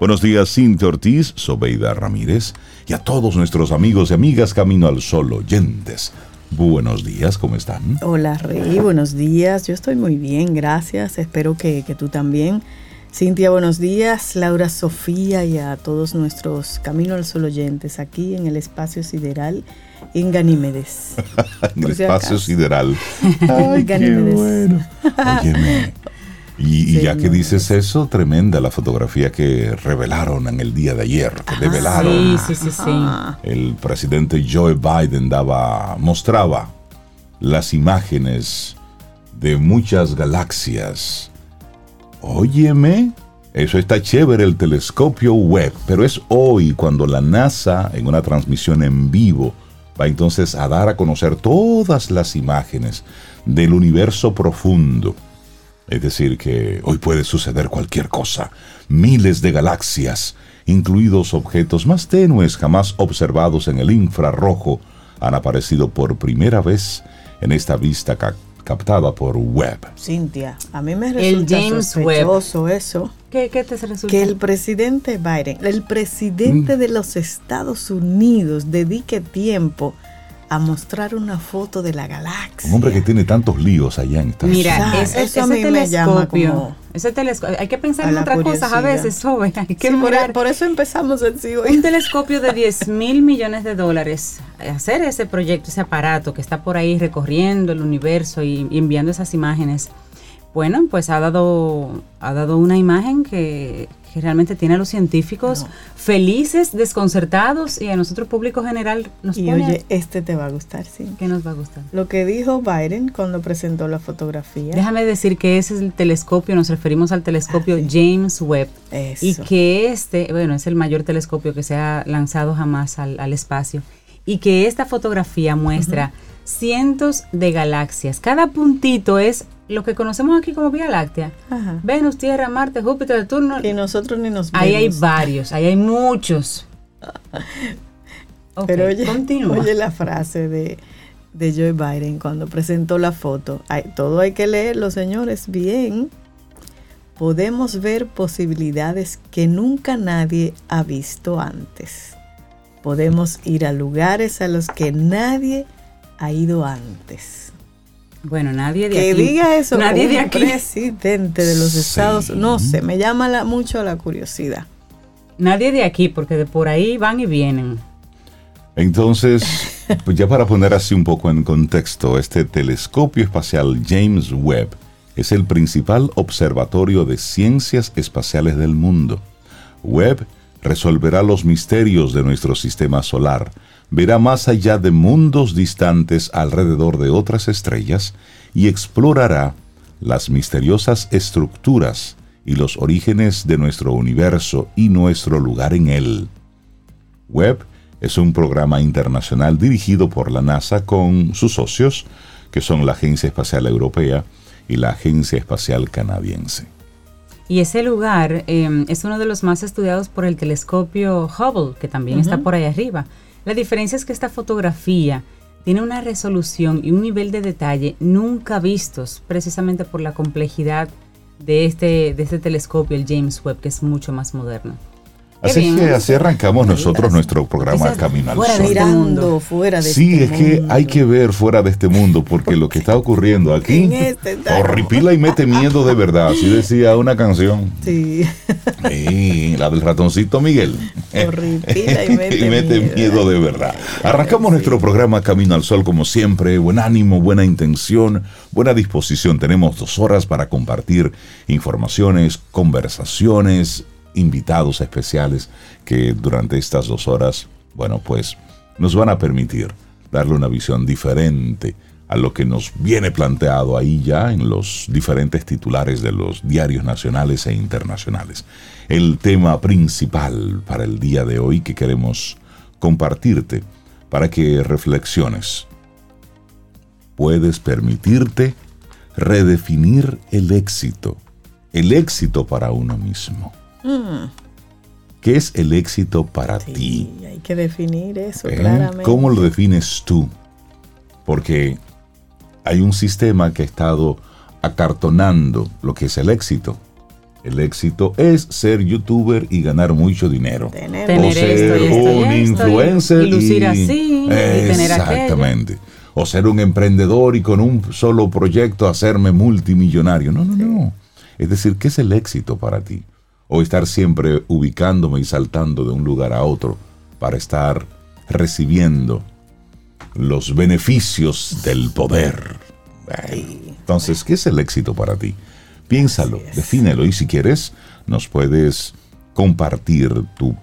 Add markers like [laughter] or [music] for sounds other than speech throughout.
Buenos días, Cintia Ortiz, Sobeida Ramírez y a todos nuestros amigos y amigas Camino al Sol oyentes. Buenos días, ¿cómo están? Hola, Rey, buenos días. Yo estoy muy bien, gracias. Espero que, que tú también. Cintia, buenos días. Laura Sofía y a todos nuestros Camino al Sol oyentes aquí en el espacio sideral en Ganímedes. [laughs] en el espacio sideral. [laughs] Ay, qué bueno. Óyeme. [laughs] Y, ya que dices eso, tremenda la fotografía que revelaron en el día de ayer, que develaron. Sí, sí, sí, sí. El presidente Joe Biden daba, mostraba las imágenes de muchas galaxias. Óyeme, eso está chévere el telescopio web, pero es hoy cuando la NASA, en una transmisión en vivo, va entonces a dar a conocer todas las imágenes del universo profundo. Es decir, que hoy puede suceder cualquier cosa. Miles de galaxias, incluidos objetos más tenues jamás observados en el infrarrojo, han aparecido por primera vez en esta vista captada por Webb. Cintia, a mí me resulta el James sospechoso eso. ¿Qué, ¿Qué, te resulta? Que el presidente Biden, el presidente mm. de los Estados Unidos, dedique tiempo a mostrar una foto de la galaxia. Un hombre que tiene tantos líos allá en Estados Mira, ese, ese telescopio, ese telescopio, hay que pensar en otras cosas a veces, sobre, hay que e- por, eso empezamos el sí Un telescopio de 10 mil millones de dólares, hacer ese proyecto, ese aparato que está por ahí recorriendo el universo y enviando esas imágenes. Bueno, pues ha dado, ha dado una imagen que, realmente tiene a los científicos felices, desconcertados y a nosotros público general nos y oye, este te va a gustar, sí. ¿Qué nos va a gustar? Lo que dijo Biden cuando presentó la fotografía. Déjame decir que ese es el telescopio, nos referimos al telescopio ah, James Webb. Y que este, bueno, es el mayor telescopio que se ha lanzado jamás al, espacio. Y que esta fotografía muestra cientos de galaxias. Cada puntito es lo que conocemos aquí como Vía Láctea, Venus, Tierra, Marte, Júpiter, Saturno. Y nosotros ni nos vemos. Ahí hay varios, ahí hay muchos. [laughs] Pero oye, oye la frase de, de Joe Biden cuando presentó la foto. todo hay que leerlo, señores, bien. Podemos ver posibilidades que nunca nadie ha visto antes. Podemos ir a lugares a los que nadie ha ido antes. Bueno, nadie de que aquí. Que diga eso nadie de aquí. presidente de los Estados No sé, me llama mucho la curiosidad. Nadie de aquí, porque de por ahí van y vienen. Entonces, pues ya para poner así un poco en contexto, este telescopio espacial James Webb es el principal observatorio de ciencias espaciales del mundo. Webb resolverá los misterios de nuestro sistema solar, verá más allá de mundos distantes alrededor de otras estrellas y explorará las misteriosas estructuras y los orígenes de nuestro universo y nuestro lugar en él. Webb es un programa internacional dirigido por la NASA con sus socios, que son la Agencia Espacial Europea y la Agencia Espacial Canadiense. Y ese lugar em, es uno de los más estudiados por el telescopio Hubble, que también está por ahí arriba. La diferencia es que esta fotografía tiene una resolución y un nivel de detalle nunca vistos, precisamente por la complejidad de este, de este telescopio, el James Webb, que es mucho más moderno. Así que así arrancamos nosotros nuestro programa Camino al Sol. Este mirando fuera de sí, este es que hay que ver fuera de este mundo, porque lo que está ocurriendo aquí este horripila y mete miedo de verdad. Así decía una canción. Sí. la del ratoncito Miguel. Horripila y mete, [laughs] y mete miedo. de verdad. Arrancamos nuestro programa Camino al Sol como siempre. Buen ánimo, buena intención, buena disposición. Tenemos dos horas para compartir informaciones, conversaciones invitados especiales que durante estas dos horas, bueno, pues nos van a permitir darle una visión diferente a lo que nos viene planteado ahí ya en los diferentes titulares de los diarios nacionales e internacionales. El tema principal para el día de hoy que queremos compartirte para que reflexiones. Puedes permitirte redefinir el éxito, el éxito para uno mismo. Mm. ¿Qué es el éxito para ti? Hay que definir eso ¿Eh? claramente. ¿Cómo lo defines tú? Porque hay un sistema que ha estado acartonando lo que es el éxito. El éxito es ser youtuber y ganar mucho dinero. Tener, o ser un influencer y, lucir así, Exactamente. O ser un emprendedor y con un solo proyecto hacerme multimillonario. No, no, no. Es decir, ¿qué es el éxito para ti? O estar siempre ubicándome y saltando de un lugar a otro para estar recibiendo los beneficios del poder. Entonces, ¿qué es el éxito para ti? Piénsalo, defínelo y si quieres, nos puedes compartir tu,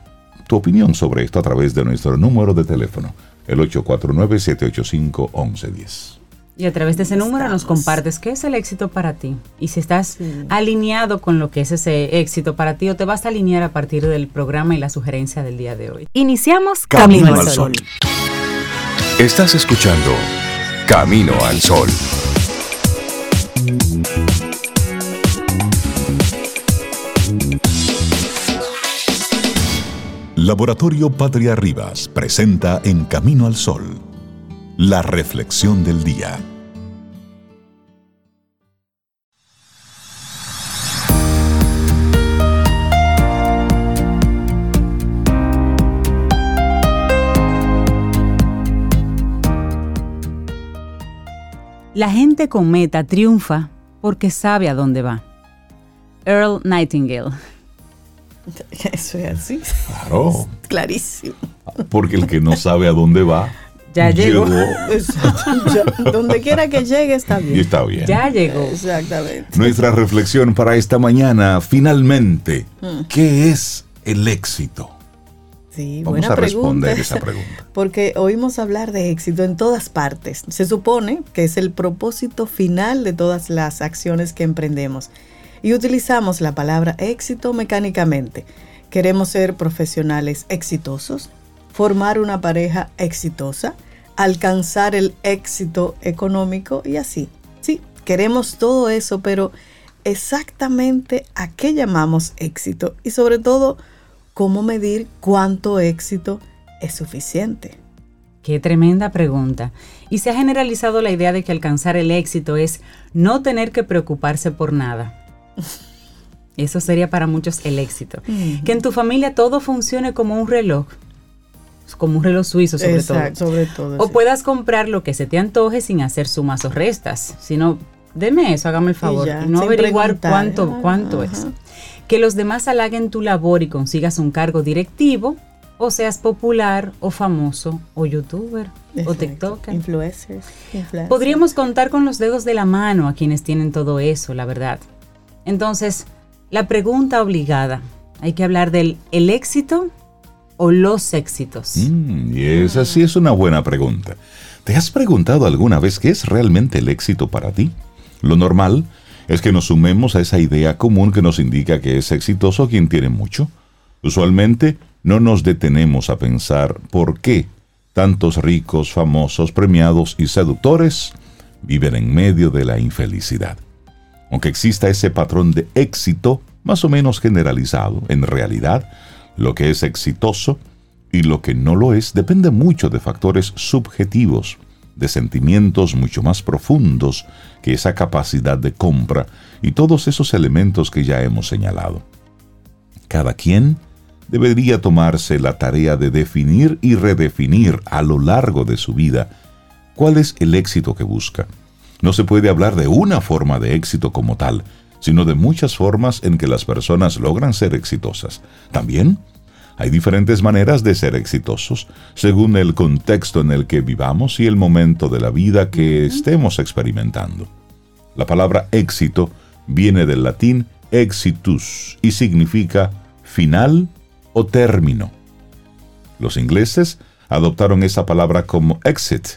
tu opinión sobre esto a través de nuestro número de teléfono, el 849-785-1110. Y a través de ese número nos compartes qué es el éxito para ti. Y si estás alineado con lo que es ese éxito para ti o te vas a alinear a partir del programa y la sugerencia del día de hoy. Iniciamos Camino, al Sol. Estás escuchando Camino al Sol. Laboratorio Patria Rivas presenta En Camino al Sol, la reflexión del día. La gente con meta triunfa porque sabe a dónde va. Earl Nightingale. [laughs] Eso es así. Claro. [laughs] Clarísimo. Porque el que no sabe a dónde va, ya llegó. [laughs] donde quiera que llegue está bien. Y está bien. Ya llegó. Exactamente. Nuestra reflexión para esta mañana, finalmente, mm. ¿qué es el éxito? Sí, Vamos buena a responder esa pregunta. [laughs] Porque oímos hablar de éxito en todas partes. Se supone que es el propósito final de todas las acciones que emprendemos y utilizamos la palabra éxito mecánicamente. Queremos ser profesionales exitosos, formar una pareja exitosa, alcanzar el éxito económico y así. Sí, queremos todo eso, pero exactamente a qué llamamos éxito y sobre todo, cómo medir cuánto éxito es suficiente. Qué tremenda pregunta. Y se ha generalizado la idea de que alcanzar el éxito es no tener que preocuparse por nada. [laughs] Eso sería para muchos el éxito. Que en tu familia todo funcione como un reloj. Como un reloj suizo, sobre todo. Sobre todo o puedas comprar lo que se te antoje sin hacer sumas o restas. Sino, deme eso, hágame el favor. Y, no averiguar cuánto, cuánto es. Que los demás halaguen tu labor y consigas un cargo directivo. O seas popular o famoso o youtuber o tiktoker. Influencers. Podríamos contar con los dedos de la mano a quienes tienen todo eso, la verdad. Entonces, la pregunta obligada, hay que hablar del el éxito o los éxitos. Mm, y esa sí es una buena pregunta. ¿Te has preguntado alguna vez qué es realmente el éxito para ti? Lo normal es que nos sumemos a esa idea común que nos indica que es exitoso quien tiene mucho. Usualmente no nos detenemos a pensar por qué tantos ricos, famosos, premiados y seductores viven en medio de la infelicidad. Aunque exista ese patrón de éxito más o menos generalizado, en realidad, lo que es exitoso y lo que no lo es depende mucho de factores subjetivos, de sentimientos mucho más profundos que esa capacidad de compra y todos esos elementos que ya hemos señalado. Cada quien debería tomarse la tarea de definir y redefinir a lo largo de su vida cuál es el éxito que busca no se puede hablar de una forma de éxito como tal, sino de muchas formas en que las personas logran ser exitosas. También hay diferentes maneras de ser exitosos, según el contexto en el que vivamos y el momento de la vida que estemos experimentando. La palabra éxito viene del latín exitus y significa final o término. Los ingleses adoptaron esa palabra como exit,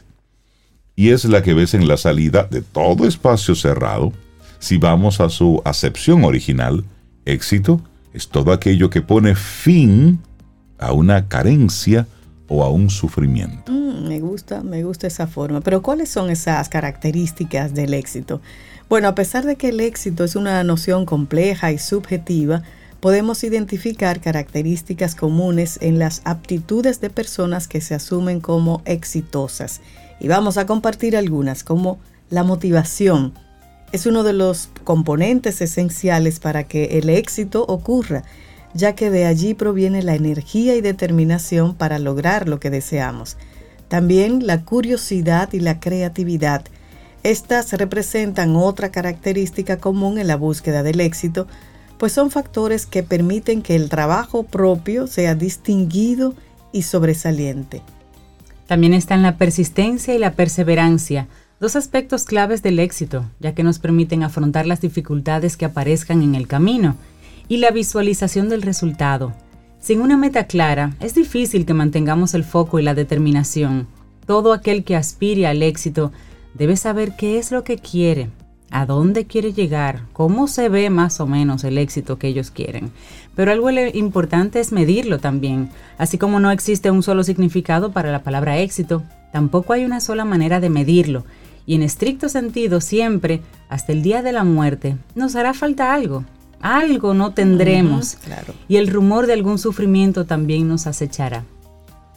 y es la que ves en la salida de todo espacio cerrado. Si vamos a su acepción original, éxito es todo aquello que pone fin a una carencia o a un sufrimiento. Mm, me gusta, me gusta esa forma. Pero ¿cuáles son esas características del éxito? Bueno, a pesar de que el éxito es una noción compleja y subjetiva, podemos identificar características comunes en las aptitudes de personas que se asumen como exitosas y vamos a compartir algunas como la motivación. Es uno de los componentes esenciales para que el éxito ocurra, ya que de allí proviene la energía y determinación para lograr lo que deseamos. También la curiosidad y la creatividad. Estas representan otra característica común en la búsqueda del éxito, pues son factores que permiten que el trabajo propio sea distinguido y sobresaliente. También están la persistencia y la perseverancia, dos aspectos claves del éxito, ya que nos permiten afrontar las dificultades que aparezcan en el camino, y la visualización del resultado. Sin una meta clara, es difícil que mantengamos el foco y la determinación. Todo aquel que aspire al éxito debe saber qué es lo que quiere, a dónde quiere llegar, cómo se ve más o menos el éxito que ellos quieren. Pero algo importante es medirlo también. Así como no existe un solo significado para la palabra éxito, tampoco hay una sola manera de medirlo. Y en estricto sentido, siempre, hasta el día de la muerte, nos hará falta algo. Algo no tendremos. Y el rumor de algún sufrimiento también nos acechará.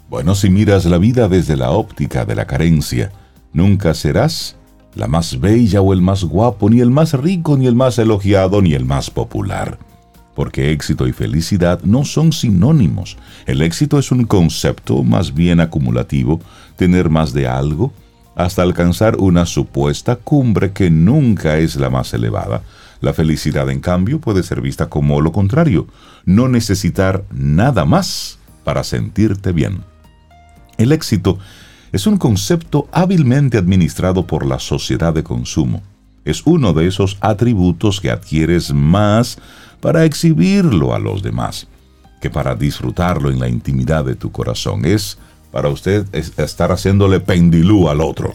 Bueno, si miras la vida desde la óptica de la carencia, nunca serás la más bella o el más guapo, ni el más rico, ni el más elogiado, ni el más popular. Porque éxito y felicidad no son sinónimos. El éxito es un concepto más bien acumulativo, tener más de algo, hasta alcanzar una supuesta cumbre que nunca es la más elevada. La felicidad, en cambio, puede ser vista como lo contrario, no necesitar nada más para sentirte bien. El éxito es un concepto hábilmente administrado por la sociedad de consumo. Es uno de esos atributos que adquieres más para exhibirlo a los demás que para disfrutarlo en la intimidad de tu corazón. Es para usted estar haciéndole pendilú al otro.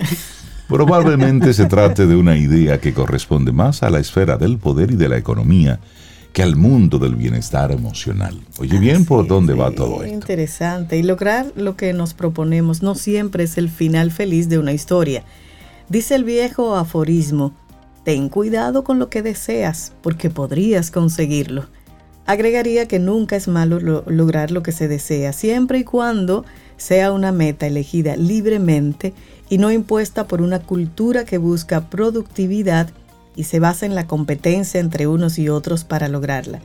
Probablemente se trate de una idea que corresponde más a la esfera del poder y de la economía que al mundo del bienestar emocional. Oye bien por dónde va todo esto. Interesante. Y lograr lo que nos proponemos no siempre es el final feliz de una historia. Dice el viejo aforismo, ten cuidado con lo que deseas, porque podrías conseguirlo. Agregaría que nunca es malo lograr lo que se desea, siempre y cuando sea una meta elegida libremente y no impuesta por una cultura que busca productividad y se basa en la competencia entre unos y otros para lograrla.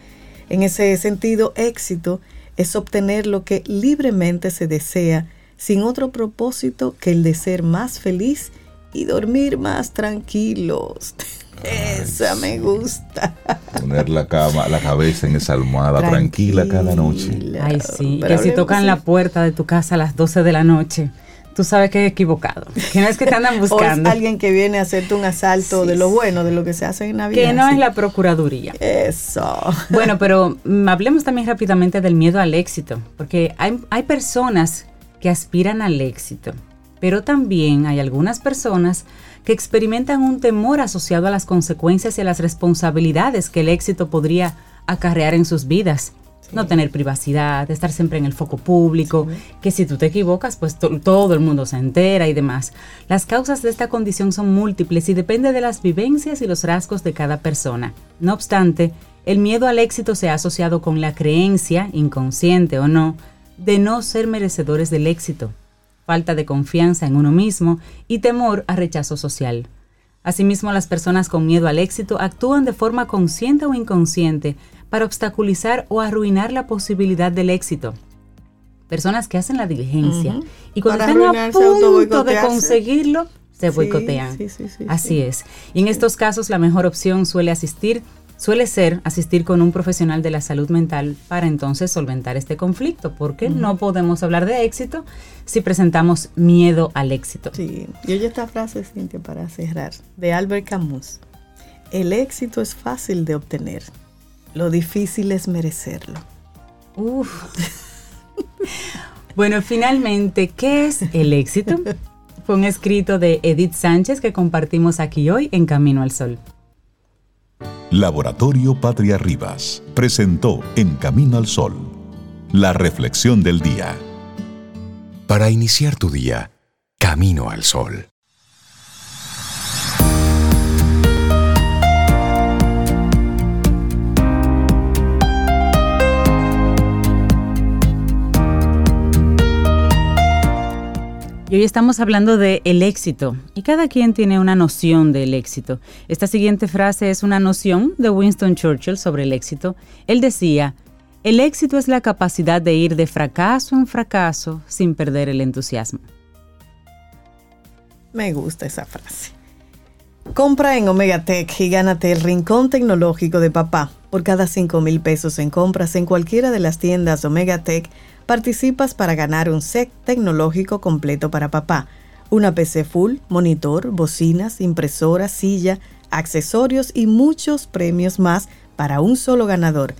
En ese sentido, éxito es obtener lo que libremente se desea sin otro propósito que el de ser más feliz y dormir más tranquilos. [laughs] esa me gusta. Poner la cama, la cabeza en esa almohada tranquila, cada noche. Ay, sí. que si tocan la puerta de tu casa a las 12 de la noche, tú sabes que es equivocado. Que no es que te andan buscando. [laughs] o es alguien que viene a hacerte un asalto de lo bueno, de lo que se hace en Navidad. Que no es la Procuraduría. Eso. Bueno, pero [laughs] mm, hablemos también rápidamente del miedo al éxito, porque hay, hay personas que aspiran al éxito, pero también hay algunas personas que experimentan un temor asociado a las consecuencias y a las responsabilidades que el éxito podría acarrear en sus vidas no tener privacidad, estar siempre en el foco público, que si tú te equivocas, pues todo el mundo se entera y demás. Las causas de esta condición son múltiples y depende de las vivencias y los rasgos de cada persona. No obstante, el miedo al éxito se ha asociado con la creencia, inconsciente o no, de no ser merecedores del éxito, falta de confianza en uno mismo y temor a rechazo social. Asimismo, las personas con miedo al éxito actúan de forma consciente o inconsciente para obstaculizar o arruinar la posibilidad del éxito. Personas que hacen la diligencia y cuando están a punto de conseguirlo, se boicotean. Así es. Y en estos casos la mejor opción suele asistir suele ser asistir con un profesional de la salud mental para entonces solventar este conflicto, porque no podemos hablar de éxito si presentamos miedo al éxito. Sí, y oye esta frase, Cintia, para cerrar, de Albert Camus. El éxito es fácil de obtener, lo difícil es merecerlo. Uf. bueno, finalmente, ¿qué es el éxito? [laughs] Fue un escrito de Edith Sánchez que compartimos aquí hoy en Camino al Sol. Laboratorio Patria Rivas presentó En Camino al Sol la reflexión del día. Para iniciar tu día, Camino al Sol. Y hoy estamos hablando de el éxito y cada quien tiene una noción del éxito. Esta siguiente frase es una noción de Winston Churchill sobre el éxito. Él decía, el éxito es la capacidad de ir de fracaso en fracaso sin perder el entusiasmo. Me gusta esa frase. Compra en Omega Tech y gánate el rincón tecnológico de papá. Por cada 5 mil pesos en compras en cualquiera de las tiendas Omega Tech, participas para ganar un set tecnológico completo para papá. Una PC full, monitor, bocinas, impresora, silla, accesorios y muchos premios más para un solo ganador.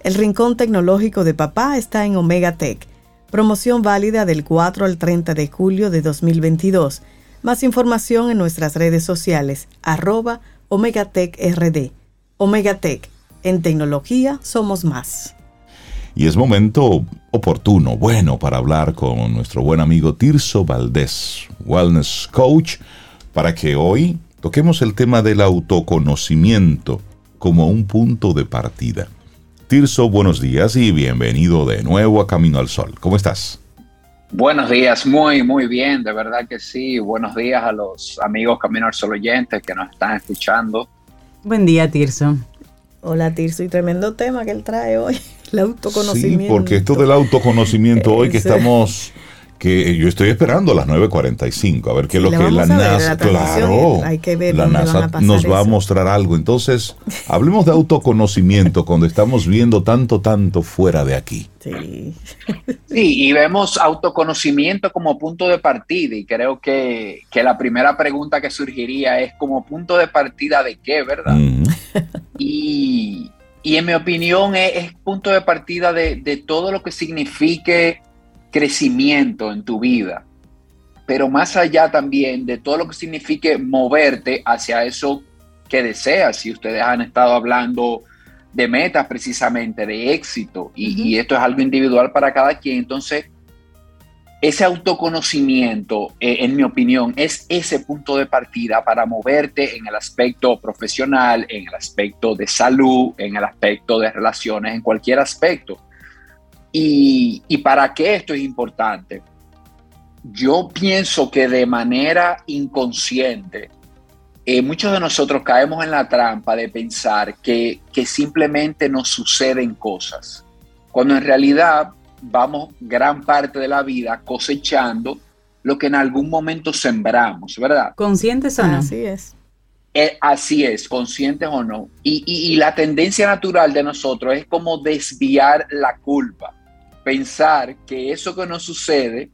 El rincón tecnológico de papá está en Omega Tech. Promoción válida del 4 al 30 de julio de 2022. Más información en nuestras redes sociales, arroba OmegaTechRD. OmegaTech, en tecnología somos más. Y es momento oportuno, bueno, para hablar con nuestro buen amigo Tirso Valdés, Wellness Coach, para que hoy toquemos el tema del autoconocimiento como un punto de partida. Tirso, buenos días y bienvenido de nuevo a Camino al Sol. ¿Cómo estás? Buenos días, muy, muy bien, de verdad que sí. Buenos días a los amigos Camino al Sol oyentes que nos están escuchando. Buen día, Tirso. Hola, Tirso, y tremendo tema que él trae hoy, [laughs] el autoconocimiento. Sí, porque esto del autoconocimiento hoy que estamos que yo estoy esperando a las 9.45, a ver qué es lo que la NASA, claro, hay que ver la NASA nos va a mostrar algo. Entonces, hablemos de autoconocimiento cuando estamos viendo tanto, tanto fuera de aquí. Sí. sí, y vemos autoconocimiento como punto de partida y creo que, la primera pregunta que surgiría es como punto de partida de qué, ¿verdad? y, en mi opinión es, punto de partida de, de todo lo que signifique crecimiento en tu vida, pero más allá también de todo lo que signifique moverte hacia eso que deseas. Si ustedes han estado hablando de metas precisamente, de éxito, y, esto es algo individual para cada quien, entonces ese autoconocimiento, eh, en mi opinión, es ese punto de partida para moverte en el aspecto profesional, en el aspecto de salud, en el aspecto de relaciones, en cualquier aspecto. ¿Y, para qué esto es importante? Yo pienso que de manera inconsciente, eh, muchos de nosotros caemos en la trampa de pensar que, que simplemente nos suceden cosas, cuando en realidad vamos gran parte de la vida cosechando lo que en algún momento sembramos, ¿verdad? Conscientes o no. Así es. Eh, así es, conscientes o no. Y, y, la tendencia natural de nosotros es como desviar la culpa pensar que eso que nos sucede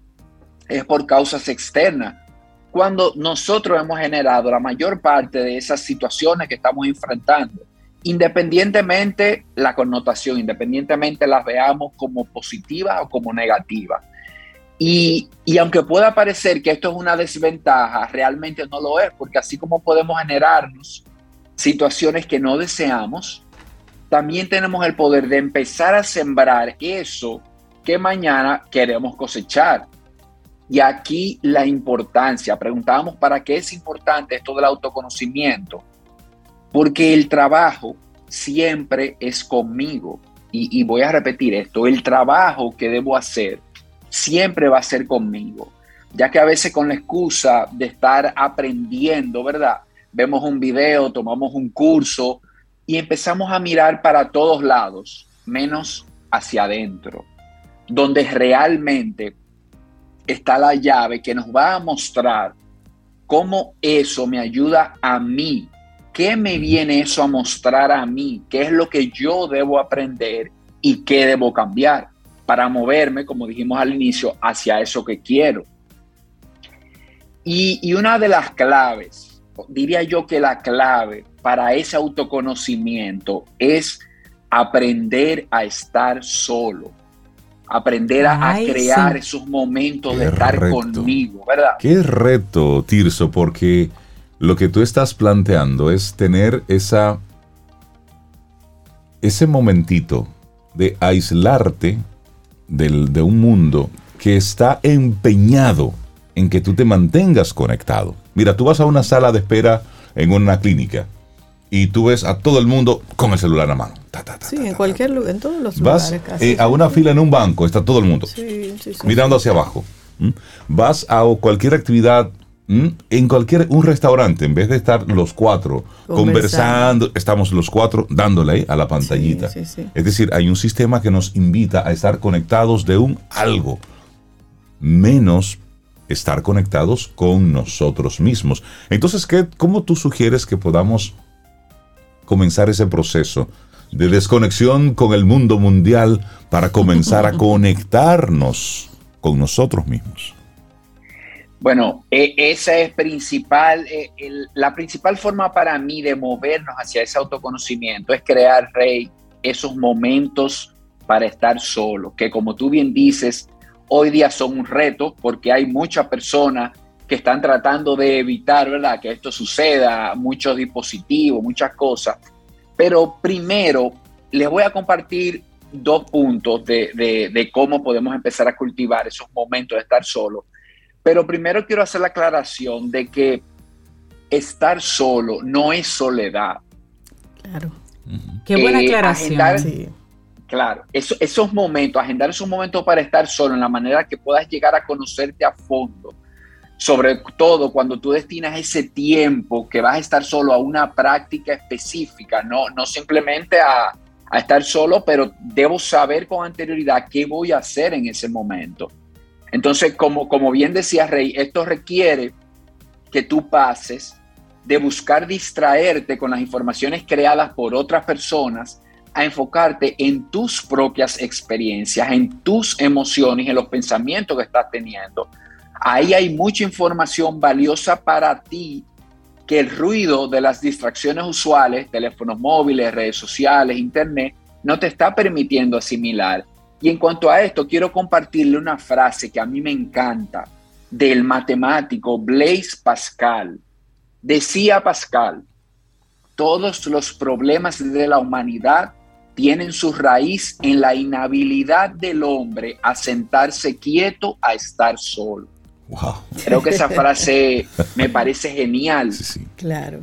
es por causas externas, cuando nosotros hemos generado la mayor parte de esas situaciones que estamos enfrentando, independientemente la connotación, independientemente las veamos como positivas o como negativas. Y, y, aunque pueda parecer que esto es una desventaja, realmente no lo es, porque así como podemos generarnos situaciones que no deseamos, también tenemos el poder de empezar a sembrar eso que mañana queremos cosechar. Y aquí la importancia, preguntábamos para qué es importante esto del autoconocimiento, porque el trabajo siempre es conmigo. Y, y, voy a repetir esto, el trabajo que debo hacer siempre va a ser conmigo, ya que a veces con la excusa de estar aprendiendo, ¿verdad? Vemos un video, tomamos un curso y empezamos a mirar para todos lados, menos hacia adentro donde realmente está la llave que nos va a mostrar cómo eso me ayuda a mí. ¿Qué me viene eso a mostrar a mí? ¿Qué es lo que yo debo aprender y qué debo cambiar para moverme, como dijimos al inicio, hacia eso que quiero? Y, y una de las claves, diría yo que la clave para ese autoconocimiento es aprender a estar solo aprender a, crear esos momentos de estar conmigo, ¿verdad? Qué reto, Tirso, porque lo que tú estás planteando es tener esa ese momentito de aislarte de un mundo que está empeñado en que tú te mantengas conectado. Mira, tú vas a una sala de espera en una clínica y tú ves a todo el mundo con el celular en la mano. sí, en cualquier lugar, en todos los Vas, lugares. Eh, a una fila en un banco está todo el mundo mirando hacia abajo. Vas a cualquier actividad en cualquier un restaurante, en vez de estar los cuatro conversando, estamos los cuatro dándole a la pantallita. Es decir, hay un sistema que nos invita a estar conectados de un algo, menos estar conectados con nosotros mismos. Entonces, ¿qué, ¿cómo tú sugieres que podamos comenzar ese proceso de desconexión con el mundo mundial para comenzar a [laughs] conectarnos con nosotros mismos? Bueno, e, esa es principal, e, la principal forma para mí de movernos hacia ese autoconocimiento es crear, Rey, esos momentos para estar solo, que como tú bien dices, hoy día son un reto porque hay muchas personas que están tratando de evitar, ¿verdad? Que esto suceda, muchos dispositivos, muchas cosas. Pero primero les voy a compartir dos puntos de, de cómo podemos empezar a cultivar esos momentos de estar solo pero primero quiero hacer la aclaración de que estar solo no es soledad. Claro. Qué buena eh, aclaración. Claro, esos momentos, agendar esos momentos para estar solo en la manera que puedas llegar a conocerte a fondo. Sobre todo cuando tú destinas ese tiempo que vas a estar solo a una práctica específica, no, no simplemente a, a estar solo, pero debo saber con anterioridad qué voy a hacer en ese momento. Entonces, como, como bien decía Rey, esto requiere que tú pases de buscar distraerte con las informaciones creadas por otras personas a enfocarte en tus propias experiencias, en tus emociones, en los pensamientos que estás teniendo. Ahí hay mucha información valiosa para ti que el ruido de las distracciones usuales, teléfonos móviles, redes sociales, internet, no te está permitiendo asimilar. Y en cuanto a esto, quiero compartirle una frase que a mí me encanta del matemático Blaise Pascal. Decía Pascal, todos los problemas de la humanidad tienen su raíz en la inhabilidad del hombre a sentarse quieto a estar solo. Wow. Creo que esa frase me parece genial. Claro.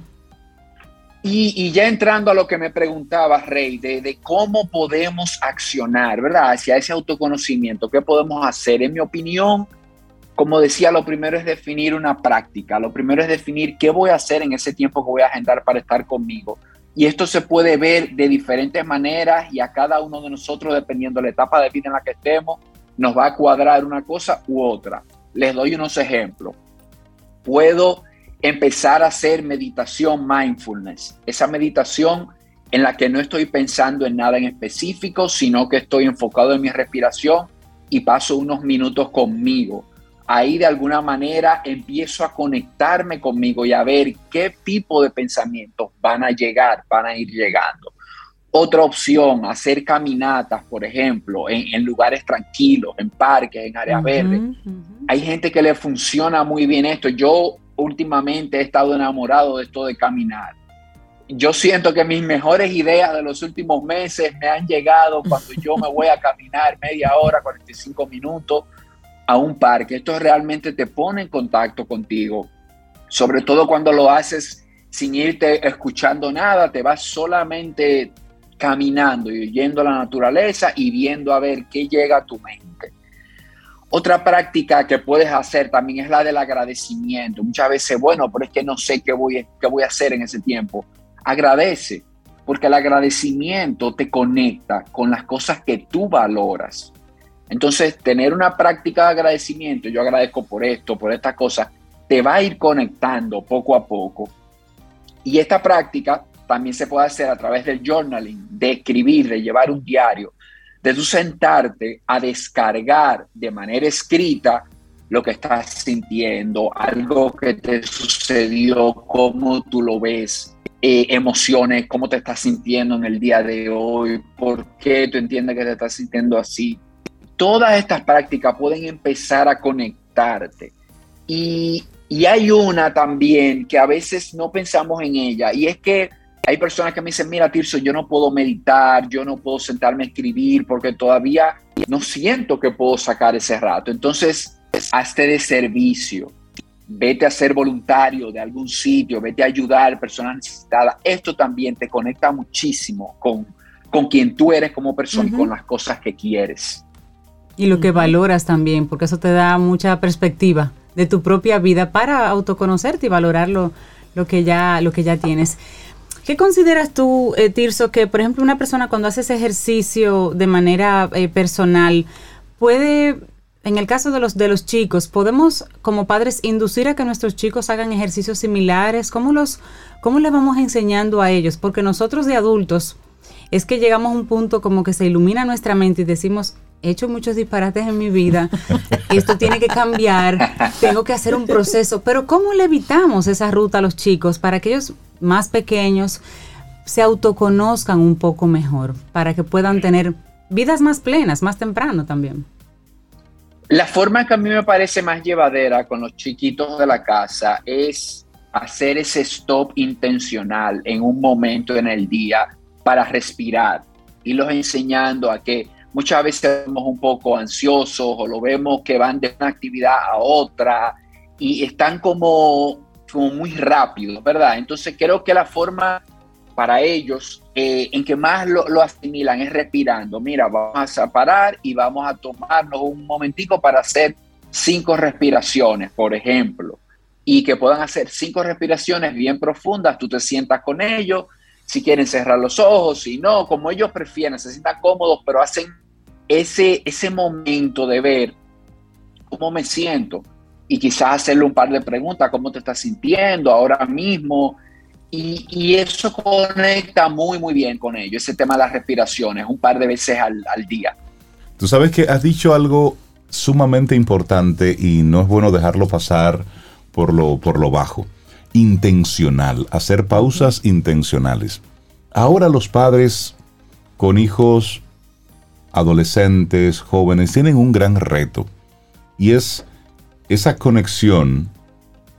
Y, ya entrando a lo que me preguntaba, Rey, de, cómo podemos accionar, ¿verdad? Hacia ese autoconocimiento, ¿qué podemos hacer? En mi opinión, como decía, lo primero es definir una práctica, lo primero es definir qué voy a hacer en ese tiempo que voy a agendar para estar conmigo. Y esto se puede ver de diferentes maneras y a cada uno de nosotros, dependiendo de la etapa de vida en la que estemos, nos va a cuadrar una cosa u otra. Les doy unos ejemplos. Puedo empezar a hacer meditación mindfulness, esa meditación en la que no estoy pensando en nada en específico, sino que estoy enfocado en mi respiración y paso unos minutos conmigo. Ahí de alguna manera empiezo a conectarme conmigo y a ver qué tipo de pensamientos van a llegar, van a ir llegando. Otra opción, hacer caminatas, por ejemplo, en, lugares tranquilos, en parques, en áreas verdes. Hay gente que le funciona muy bien esto. Yo últimamente he estado enamorado de esto de caminar. Yo siento que mis mejores ideas de los últimos meses me han llegado cuando yo me voy a [laughs] caminar media hora, 45 minutos a un parque. Esto realmente te pone en contacto contigo, sobre todo cuando lo haces sin irte escuchando nada, te vas solamente caminando y oyendo la naturaleza y viendo a ver qué llega a tu mente. Otra práctica que puedes hacer también es la del agradecimiento. Muchas veces, bueno, pero es que no sé qué voy, qué voy a hacer en ese tiempo. Agradece, porque el agradecimiento te conecta con las cosas que tú valoras. Entonces, tener una práctica de agradecimiento, yo agradezco por esto, por esta cosa, te va a ir conectando poco a poco. Y esta práctica también se puede hacer a través del journaling, de escribir, de llevar un diario de sentarte a descargar de manera escrita lo que estás sintiendo, algo que te sucedió, cómo tú lo ves, eh, emociones, cómo te estás sintiendo en el día de hoy, por qué tú entiendes que te estás sintiendo así. Todas estas prácticas pueden empezar a conectarte. Y, y hay una también que a veces no pensamos en ella, y es que hay personas que me dicen, mira, Tirso, yo no puedo meditar, yo no puedo sentarme a escribir porque todavía no siento que puedo sacar ese rato. Entonces, hazte de servicio, vete a ser voluntario de algún sitio, vete a ayudar a personas necesitadas. Esto también te conecta muchísimo con, con quien tú eres como persona y con las cosas que quieres. Y lo que valoras también, porque eso te da mucha perspectiva de tu propia vida para autoconocerte y valorar lo, que, ya, lo que ya tienes. ¿Qué consideras tú, eh, Tirso, que por ejemplo una persona cuando hace ese ejercicio de manera eh, personal puede, en el caso de los, de los chicos, podemos como padres inducir a que nuestros chicos hagan ejercicios similares? ¿Cómo, los, cómo les vamos enseñando a ellos? Porque nosotros de adultos es que llegamos a un punto como que se ilumina nuestra mente y decimos, he hecho muchos disparates en mi vida, [laughs] esto tiene que cambiar, tengo que hacer un proceso, pero ¿cómo le evitamos esa ruta a los chicos para que ellos más pequeños se autoconozcan un poco mejor, para que puedan tener vidas más plenas, más temprano también? La forma que a mí me parece más llevadera con los chiquitos de la casa es hacer ese stop intencional en un momento en el día para respirar, y los enseñando a que muchas veces vemos un poco ansiosos o lo vemos que van de una actividad a otra y están como, como muy rápidos, ¿verdad? Entonces creo que la forma para ellos eh, en que más lo, lo, asimilan es respirando. Mira, vamos a parar y vamos a tomarnos un momentico para hacer cinco respiraciones, por ejemplo, y que puedan hacer cinco respiraciones bien profundas, tú te sientas con ellos, si quieren cerrar los ojos, si no, como ellos prefieren, se sientan cómodos, pero hacen ese, ese momento de ver cómo me siento y quizás hacerle un par de preguntas, cómo te estás sintiendo ahora mismo. Y, eso conecta muy, muy bien con ellos, ese tema de las respiraciones, un par de veces al, al día. Tú sabes que has dicho algo sumamente importante y no es bueno dejarlo pasar por lo, por lo bajo. Intencional, hacer pausas intencionales. Ahora los padres con hijos adolescentes, jóvenes, tienen un gran reto. Y es esa conexión,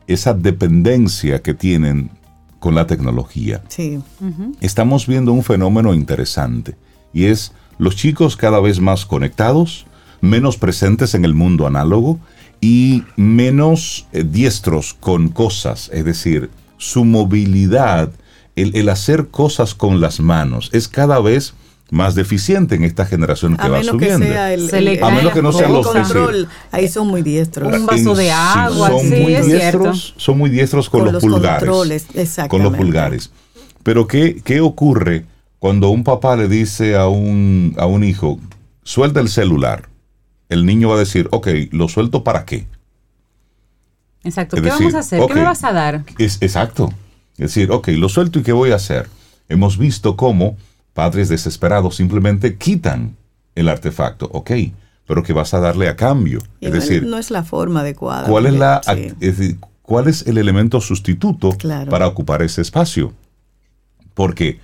esa dependencia que tienen con la tecnología. Sí. Estamos viendo un fenómeno interesante y es los chicos cada vez más conectados, menos presentes en el mundo análogo y menos eh, diestros con cosas, es decir, su movilidad, el, el hacer cosas con las manos es cada vez más deficiente en esta generación que va subiendo. a menos que no sean los control, ahí son muy diestros. Un vaso de agua, son muy diestros, son muy diestros con, los, pulgares. Con los pulgares. Pero ¿qué, ¿qué ocurre cuando un papá le dice a un, a un hijo, suelta el celular? El niño va a decir, ok, ¿lo suelto para qué? Exacto, ¿qué vamos a hacer? ¿Qué me vas a dar? Es, exacto. Es decir, ok, lo suelto y ¿qué voy a hacer? Hemos visto cómo Padres desesperados simplemente quitan el artefacto, ok, pero ¿qué vas a darle a cambio? es decir, no es la forma adecuada. ¿Cuál, es, la, ¿cuál es el elemento sustituto para ocupar ese espacio? Porque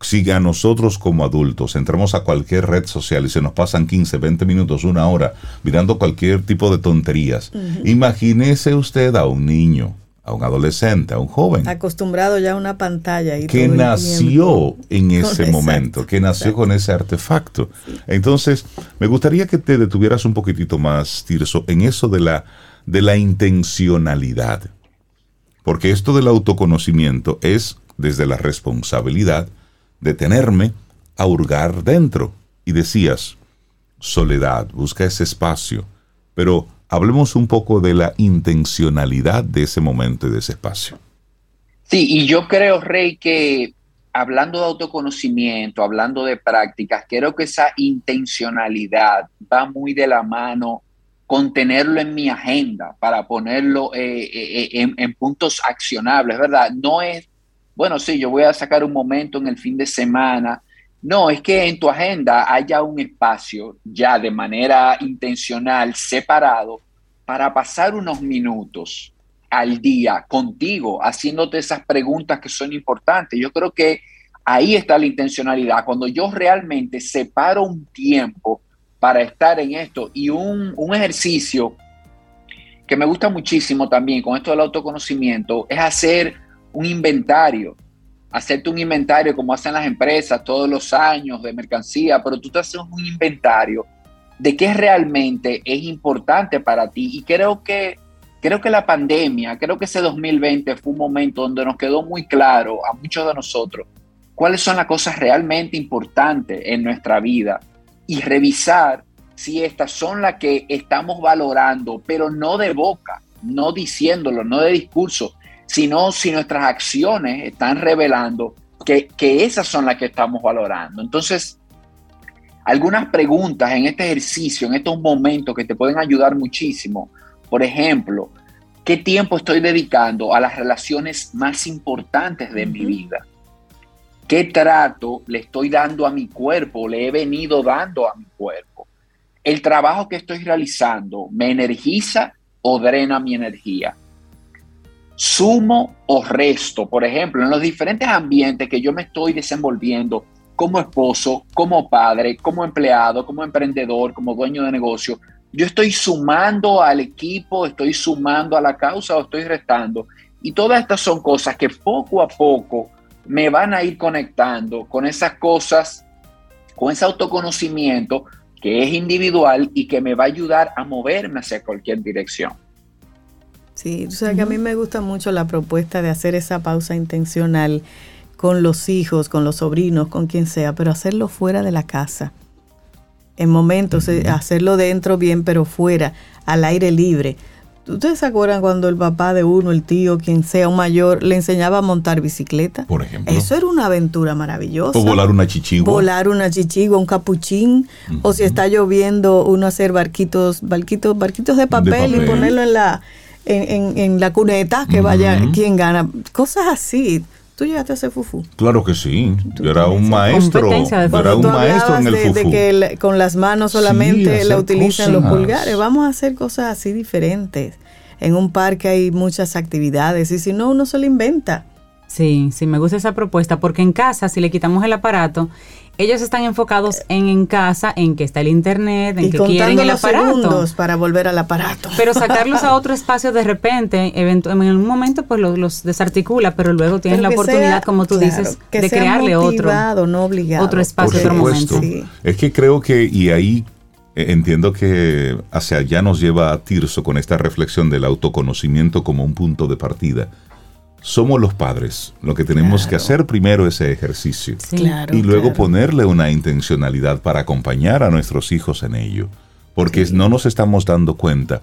si a nosotros como adultos entramos a cualquier red social y se nos pasan 15, 20 minutos, una hora mirando cualquier tipo de tonterías, imagínese usted a un niño a un adolescente, a un joven. Acostumbrado ya a una pantalla. Y que nació en ese momento, que nació con ese artefacto. Entonces, me gustaría que te detuvieras un poquitito más, Tirso, en eso de la, de la intencionalidad. Porque esto del autoconocimiento es desde la responsabilidad de tenerme a hurgar dentro. Y decías, soledad, busca ese espacio. Pero Hablemos un poco de la intencionalidad de ese momento y de ese espacio. Sí, y yo creo, Rey, que hablando de autoconocimiento, hablando de prácticas, creo que esa intencionalidad va muy de la mano con tenerlo en mi agenda para ponerlo eh, eh, eh, en, puntos accionables, ¿verdad? No es, bueno, sí, yo voy a sacar un momento en el fin de semana no, es que en tu agenda haya un espacio ya de manera intencional, separado, para pasar unos minutos al día contigo, haciéndote esas preguntas que son importantes. Yo creo que ahí está la intencionalidad, cuando yo realmente separo un tiempo para estar en esto y un, un ejercicio que me gusta muchísimo también con esto del autoconocimiento es hacer un inventario hacerte un inventario como hacen las empresas todos los años de mercancía, pero tú te haces un inventario de qué realmente es importante para ti. Y creo que, creo que la pandemia, creo que ese 2020 fue un momento donde nos quedó muy claro a muchos de nosotros cuáles son las cosas realmente importantes en nuestra vida y revisar si estas son las que estamos valorando, pero no de boca, no diciéndolo, no de discurso, sino si nuestras acciones están revelando que, que esas son las que estamos valorando. Entonces, algunas preguntas en este ejercicio, en estos momentos que te pueden ayudar muchísimo. Por ejemplo, ¿qué tiempo estoy dedicando a las relaciones más importantes de mi vida? ¿Qué trato le estoy dando a mi cuerpo, le he venido dando a mi cuerpo? ¿El trabajo que estoy realizando me energiza o drena mi energía? ¿Sumo o resto? Por ejemplo, en los diferentes ambientes que yo me estoy desenvolviendo, como esposo, como padre, como empleado, como emprendedor, como dueño de negocio, yo estoy sumando al equipo, estoy sumando a la causa o estoy restando. Y todas estas son cosas que poco a poco me van a ir conectando con esas cosas, con ese autoconocimiento que es individual y que me va a ayudar a moverme hacia cualquier dirección. Sí, o sea que a mí me gusta mucho la propuesta de hacer esa pausa intencional con los hijos, con los sobrinos, con quien sea, pero hacerlo fuera de la casa. En momentos, eh, hacerlo dentro bien, pero fuera, al aire libre. ¿Ustedes se acuerdan cuando el papá de uno, el tío, quien sea un mayor, le enseñaba a montar bicicleta? Por ejemplo. Eso era una aventura maravillosa. O volar una chichigua. Volar una chichigua, un capuchín. O si está lloviendo, uno hacer barquitos, barquitos, barquitos de papel, y ponerlo en la, en, la cuneta, que vaya quien gana. Cosas así. ¿Tú llegaste a hacer fufu? Claro que sí. Yo era un maestro. Era un maestro en el fufu. De que con las manos solamente la utilizan los pulgares. Vamos a hacer cosas así diferentes. En un parque hay muchas actividades y si no, uno se lo inventa. Sí, sí, me gusta esa propuesta porque en casa, si le quitamos el aparato, ellos están enfocados en en casa, en que está el internet, en que quieren el aparato. para volver al aparato. Pero sacarlos a [laughs] otro espacio de repente, en un momento pues los, desarticula, pero luego tienen la oportunidad, como tú dices, de crearle otro, no obligado. otro espacio, otro momento. Es que creo que, y ahí eh, entiendo que hacia allá nos lleva a Tirso con esta reflexión del autoconocimiento como un punto de partida somos los padres. Lo que tenemos que hacer primero es ese ejercicio. y luego ponerle una intencionalidad para acompañar a nuestros hijos en ello. Porque no nos estamos dando cuenta,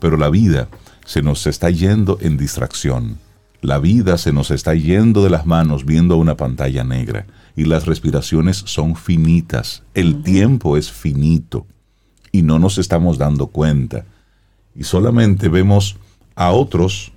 pero la vida se nos está yendo en distracción. La vida se nos está yendo de las manos viendo una pantalla negra. Y las respiraciones son finitas. El tiempo es finito. Y no nos estamos dando cuenta. Y solamente vemos a otros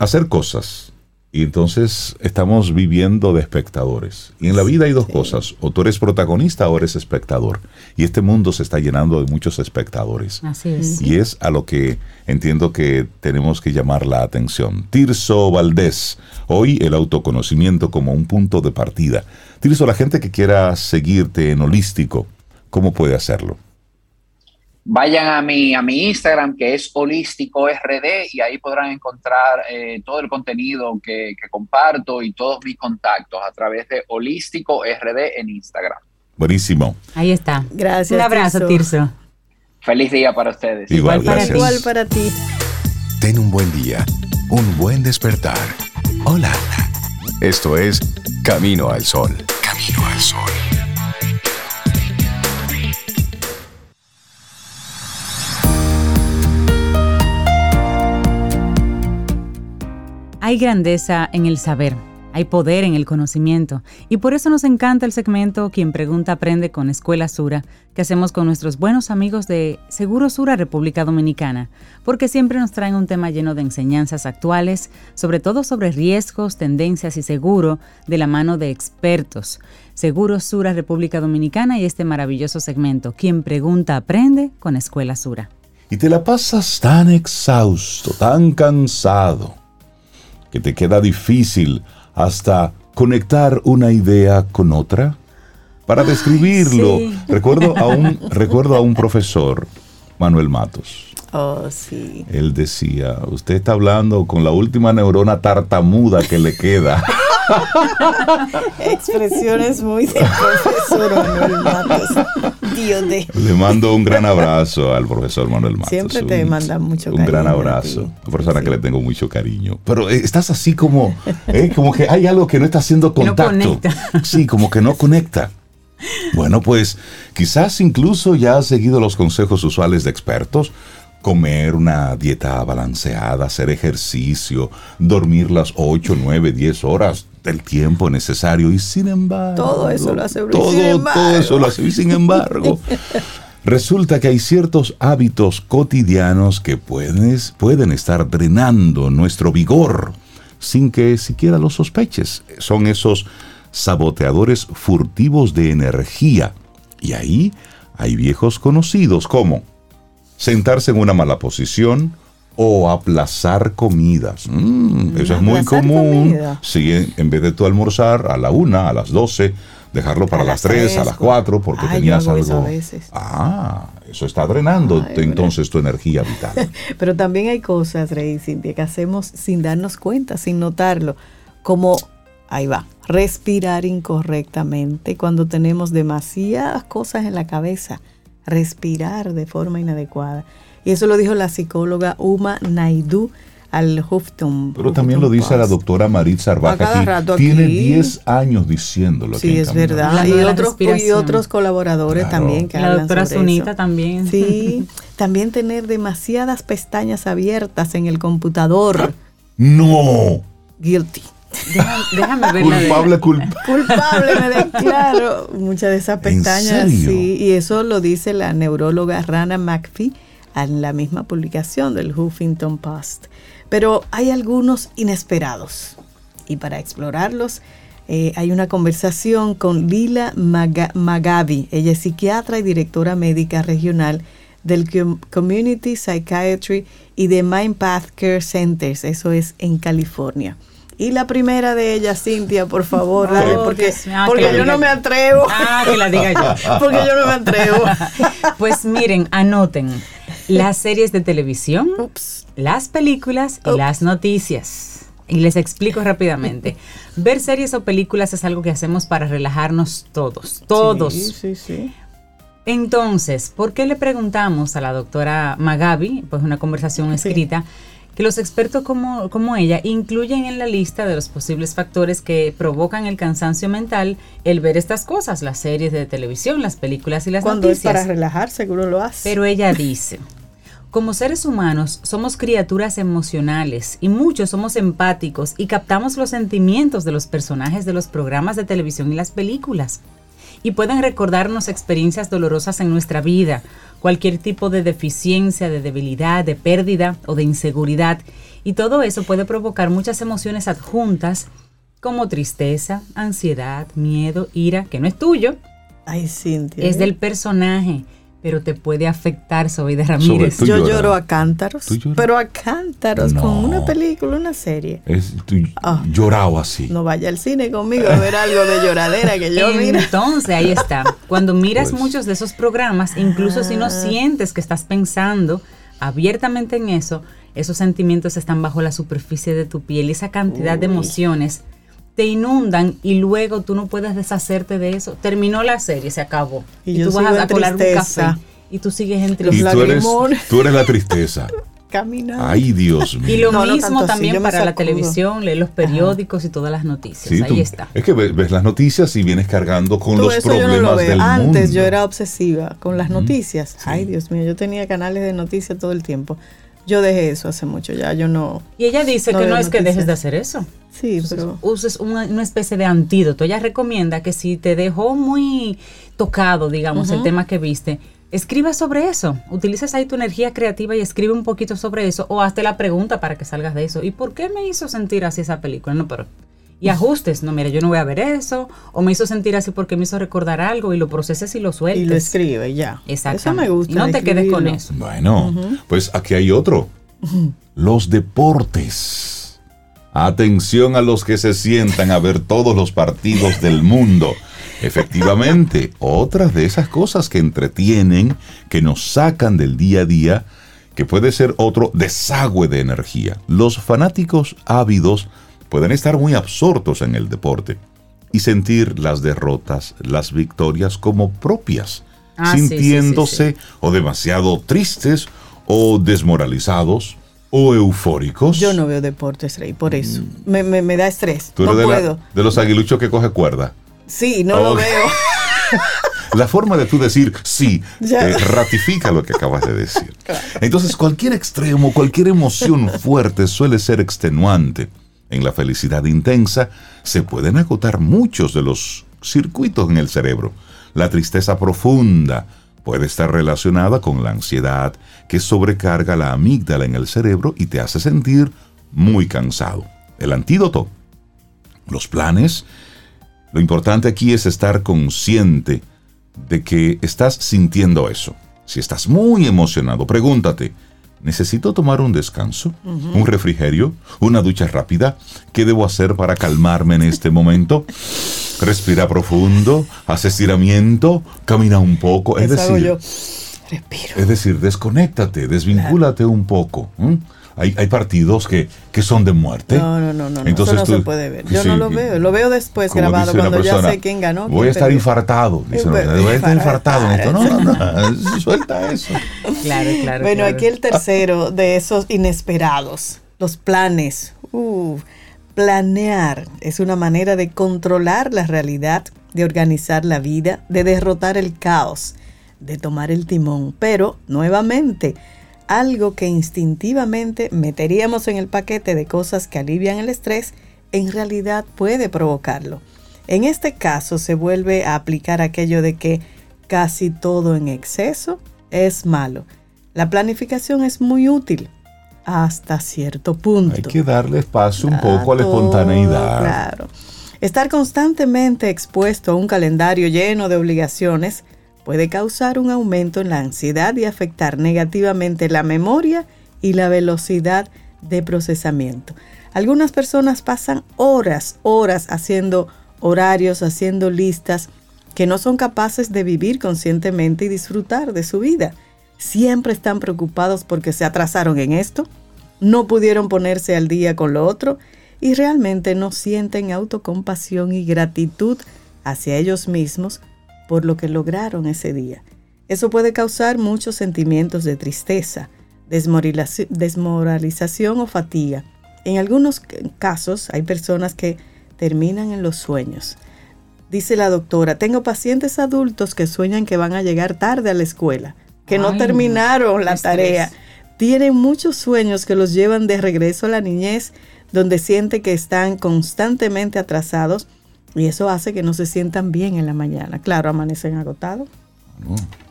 hacer cosas. Y entonces estamos viviendo de espectadores. Y en la vida hay dos cosas. O tú eres protagonista o eres espectador. Y este mundo se está llenando de muchos espectadores. Así es. Y es a lo que entiendo que tenemos que llamar la atención. Tirso Valdés. Hoy el autoconocimiento como un punto de partida. Tirso, la gente que quiera seguirte en holístico, ¿cómo puede hacerlo? Vayan a mi, a mi Instagram, que es holístico RD, y ahí podrán encontrar eh, todo el contenido que, comparto y todos mis contactos a través de holístico RD en Instagram. Buenísimo. Ahí está. Gracias. Un abrazo, Tirso. Feliz día para ustedes. Igual, para ti. Igual para ti. Ten un buen día, un buen despertar. Hola. Esto es Camino al Sol. Camino al Sol. Hay grandeza en el saber, hay poder en el conocimiento y por eso nos encanta el segmento Quien Pregunta Aprende con Escuela Sura que hacemos con nuestros buenos amigos de Seguro Sura República Dominicana, porque siempre nos traen un tema lleno de enseñanzas actuales, sobre todo sobre riesgos, tendencias y seguro de la mano de expertos. Seguro Sura República Dominicana y este maravilloso segmento Quien Pregunta Aprende con Escuela Sura. Y te la pasas tan exhausto, tan cansado que te queda difícil hasta conectar una idea con otra? Para describirlo, recuerdo, a un, [laughs] recuerdo a un profesor, Manuel Matos. Oh, sí. Él decía, usted está hablando con la última neurona tartamuda que le queda. [laughs] Expresiones muy de profesor Manuel Matos. Dios de. Le mando un gran abrazo al profesor Manuel Matos. Siempre te manda mucho cariño. Un gran abrazo. Una persona que le tengo mucho cariño. Pero eh, estás así como, eh, como que hay algo que no está haciendo contacto. No conecta. Sí, como que no conecta. Bueno, pues quizás incluso ya has seguido los consejos usuales de expertos. Comer una dieta balanceada, hacer ejercicio, dormir las 8, 9, 10 horas del tiempo necesario y sin embargo... Todo eso lo hace Todo, todo eso lo hace y sin embargo... [laughs] Resulta que hay ciertos hábitos cotidianos que pueden, pueden estar drenando nuestro vigor sin que siquiera lo sospeches. Son esos saboteadores furtivos de energía. Y ahí hay viejos conocidos como sentarse en una mala posición o aplazar comidas. Mm, eso es muy común. Si en, vez de tú almorzar a la una, a las doce, dejarlo para las, tres, a las cuatro, porque tenías algo. Ah, eso está drenando entonces tu energía vital. [laughs] Pero también hay cosas, Rey Cintia, que hacemos sin darnos cuenta, sin notarlo, como ahí va, respirar incorrectamente cuando tenemos demasiadas cosas en la cabeza, respirar de forma inadecuada. Y eso lo dijo la psicóloga Uma Naidu al Huffington. Pero también lo dice la doctora Maritza Arbaca. Tiene 10 años diciéndolo. Sí, es verdad. Y otros, y otros colaboradores también que La doctora Sunita también. Sí, [laughs] también tener demasiadas pestañas abiertas en el computador. No. Guilty. Déjame, ver culpable, culpable. Culpable, me declaro. [laughs] Muchas de esas pestañas, sí. Y eso lo dice la neuróloga Rana McPhee en la misma publicación del Huffington Post. Pero hay algunos inesperados. Y para explorarlos, eh, hay una conversación con Lila Magabi. Ella es psiquiatra y directora médica regional del Community Psychiatry y de Mind Path Care Centers. Eso es en California. Y la primera de ellas, Cintia, por favor, dale, porque, ah, porque yo no me atrevo. Ah, que la diga yo. [laughs] porque yo no me atrevo. [laughs] Pues miren, anoten las series de televisión, las películas y las noticias. Y les explico rápidamente. [laughs] Ver series o películas es algo que hacemos para relajarnos todos, todos. Sí, sí, sí. Entonces, ¿por qué le preguntamos a la doctora Magabi, pues una conversación escrita, que los expertos como, como ella incluyen en la lista de los posibles factores que provocan el cansancio mental el ver estas cosas, las series de televisión, las películas y las Cuando noticias. es para relajar, seguro lo hace. Pero ella dice, como seres humanos somos criaturas emocionales y muchos somos empáticos y captamos los sentimientos de los personajes de los programas de televisión y las películas. Y pueden recordarnos experiencias dolorosas en nuestra vida, cualquier tipo de deficiencia, de debilidad, de pérdida o de inseguridad. Y todo eso puede provocar muchas emociones adjuntas como tristeza, ansiedad, miedo, ira, que no es tuyo. Ay, Cintia. Es del personaje pero te puede afectar, de Ramírez. Yo lloro a cántaros, pero a cántaros con una película, una serie. Es, tú ah. llorado así. No vaya al cine conmigo a ver algo de lloradera que yo mira. Entonces, ahí está. Cuando miras pues. muchos de esos programas, incluso si no ah. sientes que estás pensando abiertamente en eso, esos sentimientos están bajo la superficie de tu piel y esa cantidad de emociones te inundan y luego tú no puedes deshacerte de eso. Terminó la serie, se acabó. Y, tú vas a colar un café y tú sigues entre los y tú eres, la tristeza. [laughs] Caminando. Ay, Dios mío. Y lo mismo también para la televisión, leer los periódicos y todas las noticias. Ahí está. Es que ves, las noticias y vienes cargando con los problemas del mundo. Antes yo era obsesiva con las noticias. Ay, Dios mío, yo tenía canales de noticias todo el tiempo. Yo dejé eso hace mucho ya, yo no. Y ella dice que no es que dejes de hacer eso. Sí, pero. Uses una, especie de antídoto. Ella recomienda que si te dejó muy tocado, digamos, el tema que viste, escriba sobre eso. Utilices ahí tu energía creativa y escribe un poquito sobre eso o hazte la pregunta para que salgas de eso. ¿Y por qué me hizo sentir así esa película? No, pero y ajustes. No, mira, yo no voy a ver eso. O me hizo sentir así porque me hizo recordar algo y lo proceses y lo sueltes. Y lo escribe, ya. Exacto. Eso me gusta. Y no te quedes con eso. Bueno, pues aquí hay otro. Los deportes. Atención a los que se sientan a ver todos los partidos del mundo. Efectivamente, otras de esas cosas que entretienen, que nos sacan del día a día, que puede ser otro desagüe de energía. Los fanáticos ávidos pueden estar muy absortos en el deporte y sentir las derrotas, las victorias como propias, ah, sintiéndose o demasiado tristes o desmoralizados o eufóricos. Yo no veo deportes, Rey, por eso. Mm. Me, da estrés. ¿Tú no eres puedo. de, los aguiluchos que coge cuerda. Sí, no lo veo. [laughs] la forma de tú decir sí eh, ratifica lo que acabas de decir. [laughs] Entonces, cualquier extremo, cualquier emoción [laughs] fuerte suele ser extenuante. En la felicidad intensa se pueden agotar muchos de los circuitos en el cerebro. La tristeza profunda puede estar relacionada con la ansiedad que sobrecarga la amígdala en el cerebro y te hace sentir muy cansado. El antídoto. Los planes. Lo importante aquí es estar consciente de que estás sintiendo eso. Si estás muy emocionado, pregúntate, ¿necesito tomar un descanso? ¿Un refrigerio? ¿Una ducha rápida? ¿Qué debo hacer para calmarme en este momento? Respira profundo, haz estiramiento, camina un poco. Es decir, Respiro. Es decir, desconéctate, desvincúlate un poco. Hay, hay, partidos que, que, son de muerte. No, no, no, no. Entonces eso no se puede ver. Yo no lo veo. Lo veo después grabado cuando ya sé quién ganó. Voy a estar infartado. Dice, voy a estar infartado. No, no, no. [laughs] Suelta eso. Claro, claro. Bueno, aquí el tercero de esos inesperados. Los planes. Uh, planear es una manera de controlar la realidad, de organizar la vida, de derrotar el caos, de tomar el timón. Pero, nuevamente, algo que instintivamente meteríamos en el paquete de cosas que alivian el estrés, en realidad puede provocarlo. En este caso se vuelve a aplicar aquello de que casi todo en exceso es malo. La planificación es muy útil hasta cierto punto. Hay que darle espacio un poco a la espontaneidad. Claro. Estar constantemente expuesto a un calendario lleno de obligaciones puede causar un aumento en la ansiedad y afectar negativamente la memoria y la velocidad de procesamiento. Algunas personas pasan horas, horas haciendo horarios, haciendo listas que no son capaces de vivir conscientemente y disfrutar de su vida. Siempre están preocupados porque se atrasaron en esto, no pudieron ponerse al día con lo otro y realmente no sienten autocompasión y gratitud hacia ellos mismos por lo que lograron ese día. Eso puede causar muchos sentimientos de tristeza, desmoralización o fatiga. En algunos casos hay personas que terminan en los sueños. Dice la doctora, tengo pacientes adultos que sueñan que van a llegar tarde a la escuela, que no terminaron la tarea. Tienen muchos sueños que los llevan de regreso a la niñez, donde sienten que están constantemente atrasados y eso hace que no se sientan bien en la mañana. Claro, amanecen agotados.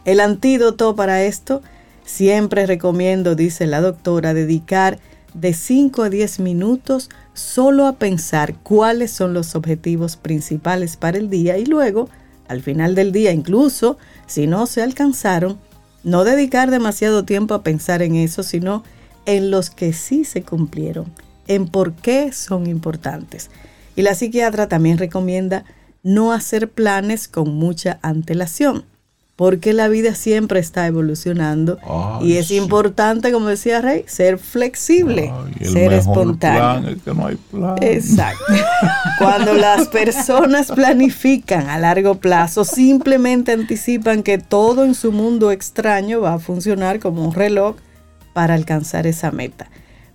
El antídoto para esto, siempre recomiendo, dice la doctora, dedicar de 5 a 10 minutos solo a pensar cuáles son los objetivos principales para el día y luego, al final del día, incluso si no se alcanzaron, no dedicar demasiado tiempo a pensar en eso, sino en los que sí se cumplieron, en por qué son importantes. Y la psiquiatra también recomienda no hacer planes con mucha antelación, porque la vida siempre está evolucionando y es importante, como decía Rey, ser flexible, ser espontáneo. que no hay plan. Exacto. Cuando las personas planifican a largo plazo, simplemente anticipan que todo en su mundo extraño va a funcionar como un reloj para alcanzar esa meta.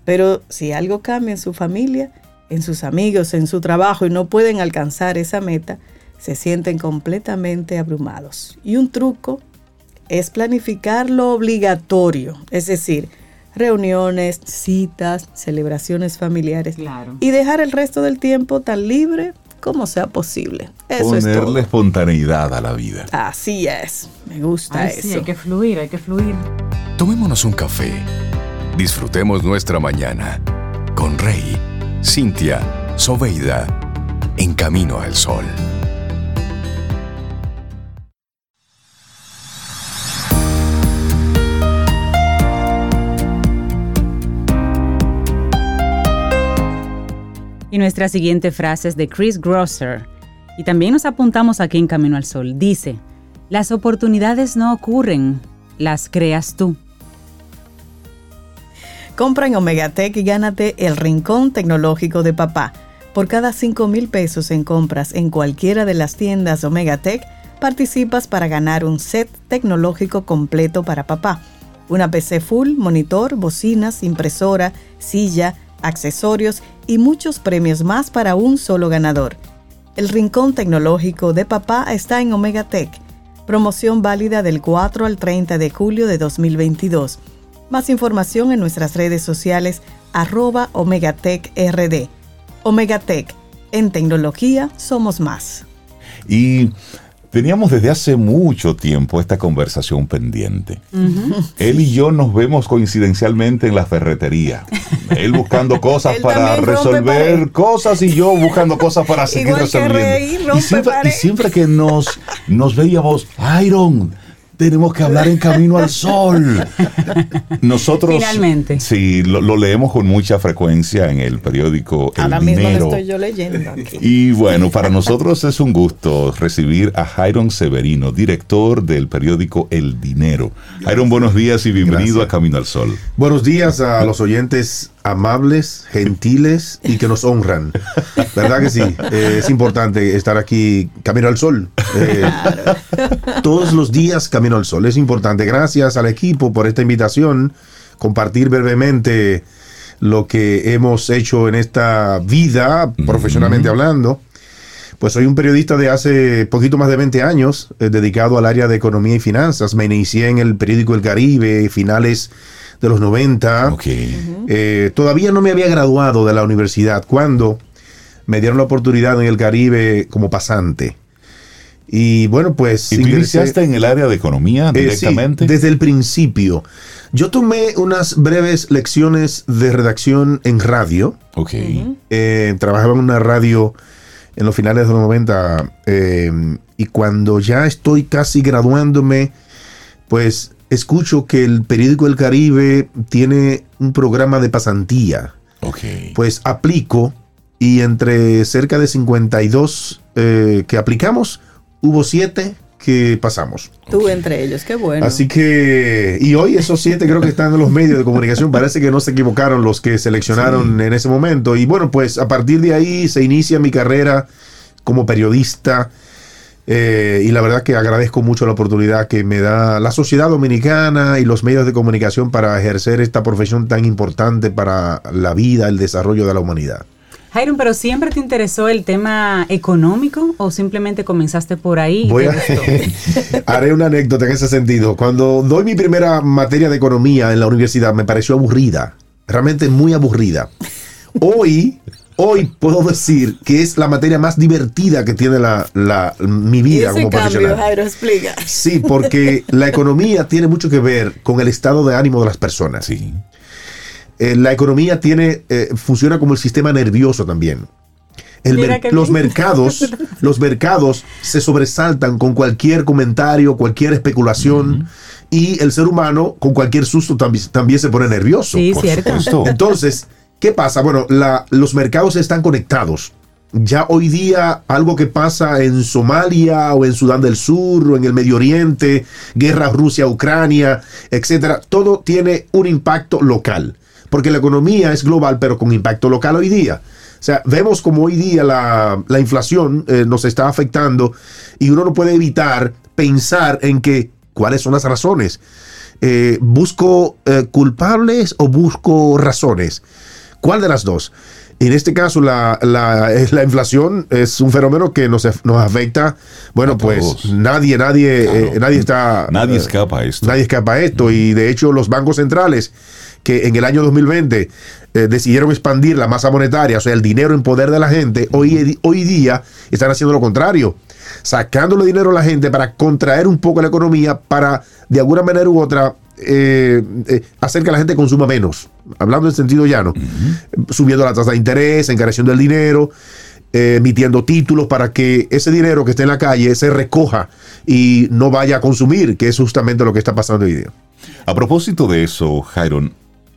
Pero si algo cambia en su familia, en sus amigos, en su trabajo y no pueden alcanzar esa meta, se sienten completamente abrumados. Y un truco es planificar lo obligatorio, es decir, reuniones, citas, celebraciones familiares y dejar el resto del tiempo tan libre como sea posible. Eso Ponerle espontaneidad a la vida. Así es, me gusta eso. Sí, hay que fluir, hay que fluir. Tomémonos un café. Disfrutemos nuestra mañana con Rey Cintia, Soveida, en camino al sol. Y nuestra siguiente frase es de Chris Grosser. Y también nos apuntamos aquí en Camino al Sol. Dice, las oportunidades no ocurren, las creas tú. Compra en Omegatech y gánate el rincón tecnológico de papá. Por cada 5 mil pesos en compras en cualquiera de las tiendas Omegatech, participas para ganar un set tecnológico completo para papá. Una PC full, monitor, bocinas, impresora, silla, accesorios y muchos premios más para un solo ganador. El rincón tecnológico de papá está en Omega Tech. Promoción válida del 4 al 30 de julio de 2022. Más información en nuestras redes sociales arroba Omegatech en tecnología somos más. Y Teníamos desde hace mucho tiempo esta conversación pendiente. Él y yo nos vemos coincidencialmente en la ferretería. Él buscando cosas [laughs] para resolver cosas y yo buscando cosas para [laughs] seguir resolviendo. y, siempre, que nos, nos veíamos, Iron, tenemos que hablar en Camino al Sol. [laughs] Nosotros. Finalmente. Sí, lo, leemos con mucha frecuencia en el periódico El Ahora mismo lo estoy yo leyendo aquí. Y bueno, para nosotros es un gusto recibir a Jairon Severino, director del periódico El Dinero. Jairon, buenos días y bienvenido a Camino al Sol. Buenos días a los oyentes amables, gentiles y que nos honran. ¿Verdad que sí? Eh, es importante estar aquí Camino al Sol. Eh, todos los días Camino al Sol. Es importante. Gracias al equipo por esta invitación. Compartir brevemente lo que hemos hecho en esta vida, profesionalmente hablando. Pues soy un periodista de hace poquito más de 20 años, eh, dedicado al área de economía y finanzas. Me inicié en el periódico El Caribe, finales de los 90. Eh, todavía no me había graduado de la universidad cuando me dieron la oportunidad en el Caribe como pasante. Y bueno, pues... ¿Y tú iniciaste en el área de economía eh, directamente? desde el principio. Yo tomé unas breves lecciones de redacción en radio. Ok. Eh, trabajaba en una radio en los finales de los 90 y cuando ya estoy casi graduándome, pues escucho que el periódico El Caribe tiene un programa de pasantía. Pues aplico y entre cerca de 52 eh, que aplicamos, hubo 7 que pasamos. Tú entre ellos, qué bueno. Así que, y hoy esos siete creo que están en los medios de comunicación, parece que no se equivocaron los que seleccionaron en ese momento. Y bueno, pues a partir de ahí se inicia mi carrera como periodista eh, y la verdad que agradezco mucho la oportunidad que me da la sociedad dominicana y los medios de comunicación para ejercer esta profesión tan importante para la vida, el desarrollo de la humanidad. Jairon, pero ¿siempre te interesó el tema económico o simplemente comenzaste por ahí? Voy a, [laughs] haré una anécdota en ese sentido. Cuando doy mi primera materia de economía en la universidad me pareció aburrida, realmente muy aburrida. [laughs] Hoy hoy puedo decir que es la materia más divertida que tiene la, mi vida como profesional. explica. Sí, porque [laughs] la economía tiene mucho que ver con el estado de ánimo de las personas. Sí. Eh, la economía tiene, eh, funciona como el sistema nervioso también. los mercados, [laughs] los mercados se sobresaltan con cualquier comentario, cualquier especulación. Y el ser humano, con cualquier susto, también, también se pone nervioso. Sí, cierto. Entonces, ¿Qué pasa? Bueno, los mercados están conectados. Ya hoy día algo que pasa en Somalia o en Sudán del Sur o en el Medio Oriente, guerra Rusia-Ucrania, etcétera, todo tiene un impacto local. Porque la economía es global, pero con impacto local hoy día. O sea, vemos como hoy día la, inflación eh, nos está afectando y uno no puede evitar pensar en que cuáles son las razones. Eh, ¿Busco eh, culpables o busco razones? ¿Cuál de las dos? En este caso, la, la, inflación es un fenómeno que nos, nos afecta. Bueno, pues nadie, nadie, eh, nadie está. Nadie eh, escapa a esto. Nadie escapa a esto. Y de hecho, los bancos centrales que en el año 2020 eh, decidieron expandir la masa monetaria, o sea, el dinero en poder de la gente, hoy, hoy día están haciendo lo contrario. Sacándole dinero a la gente para contraer un poco la economía, para de alguna manera u otra eh, eh, hacer que la gente consuma menos, hablando en sentido llano, subiendo la tasa de interés, encareciendo el dinero, eh, emitiendo títulos para que ese dinero que esté en la calle se recoja y no vaya a consumir, que es justamente lo que está pasando hoy día. A propósito de eso, Jairon,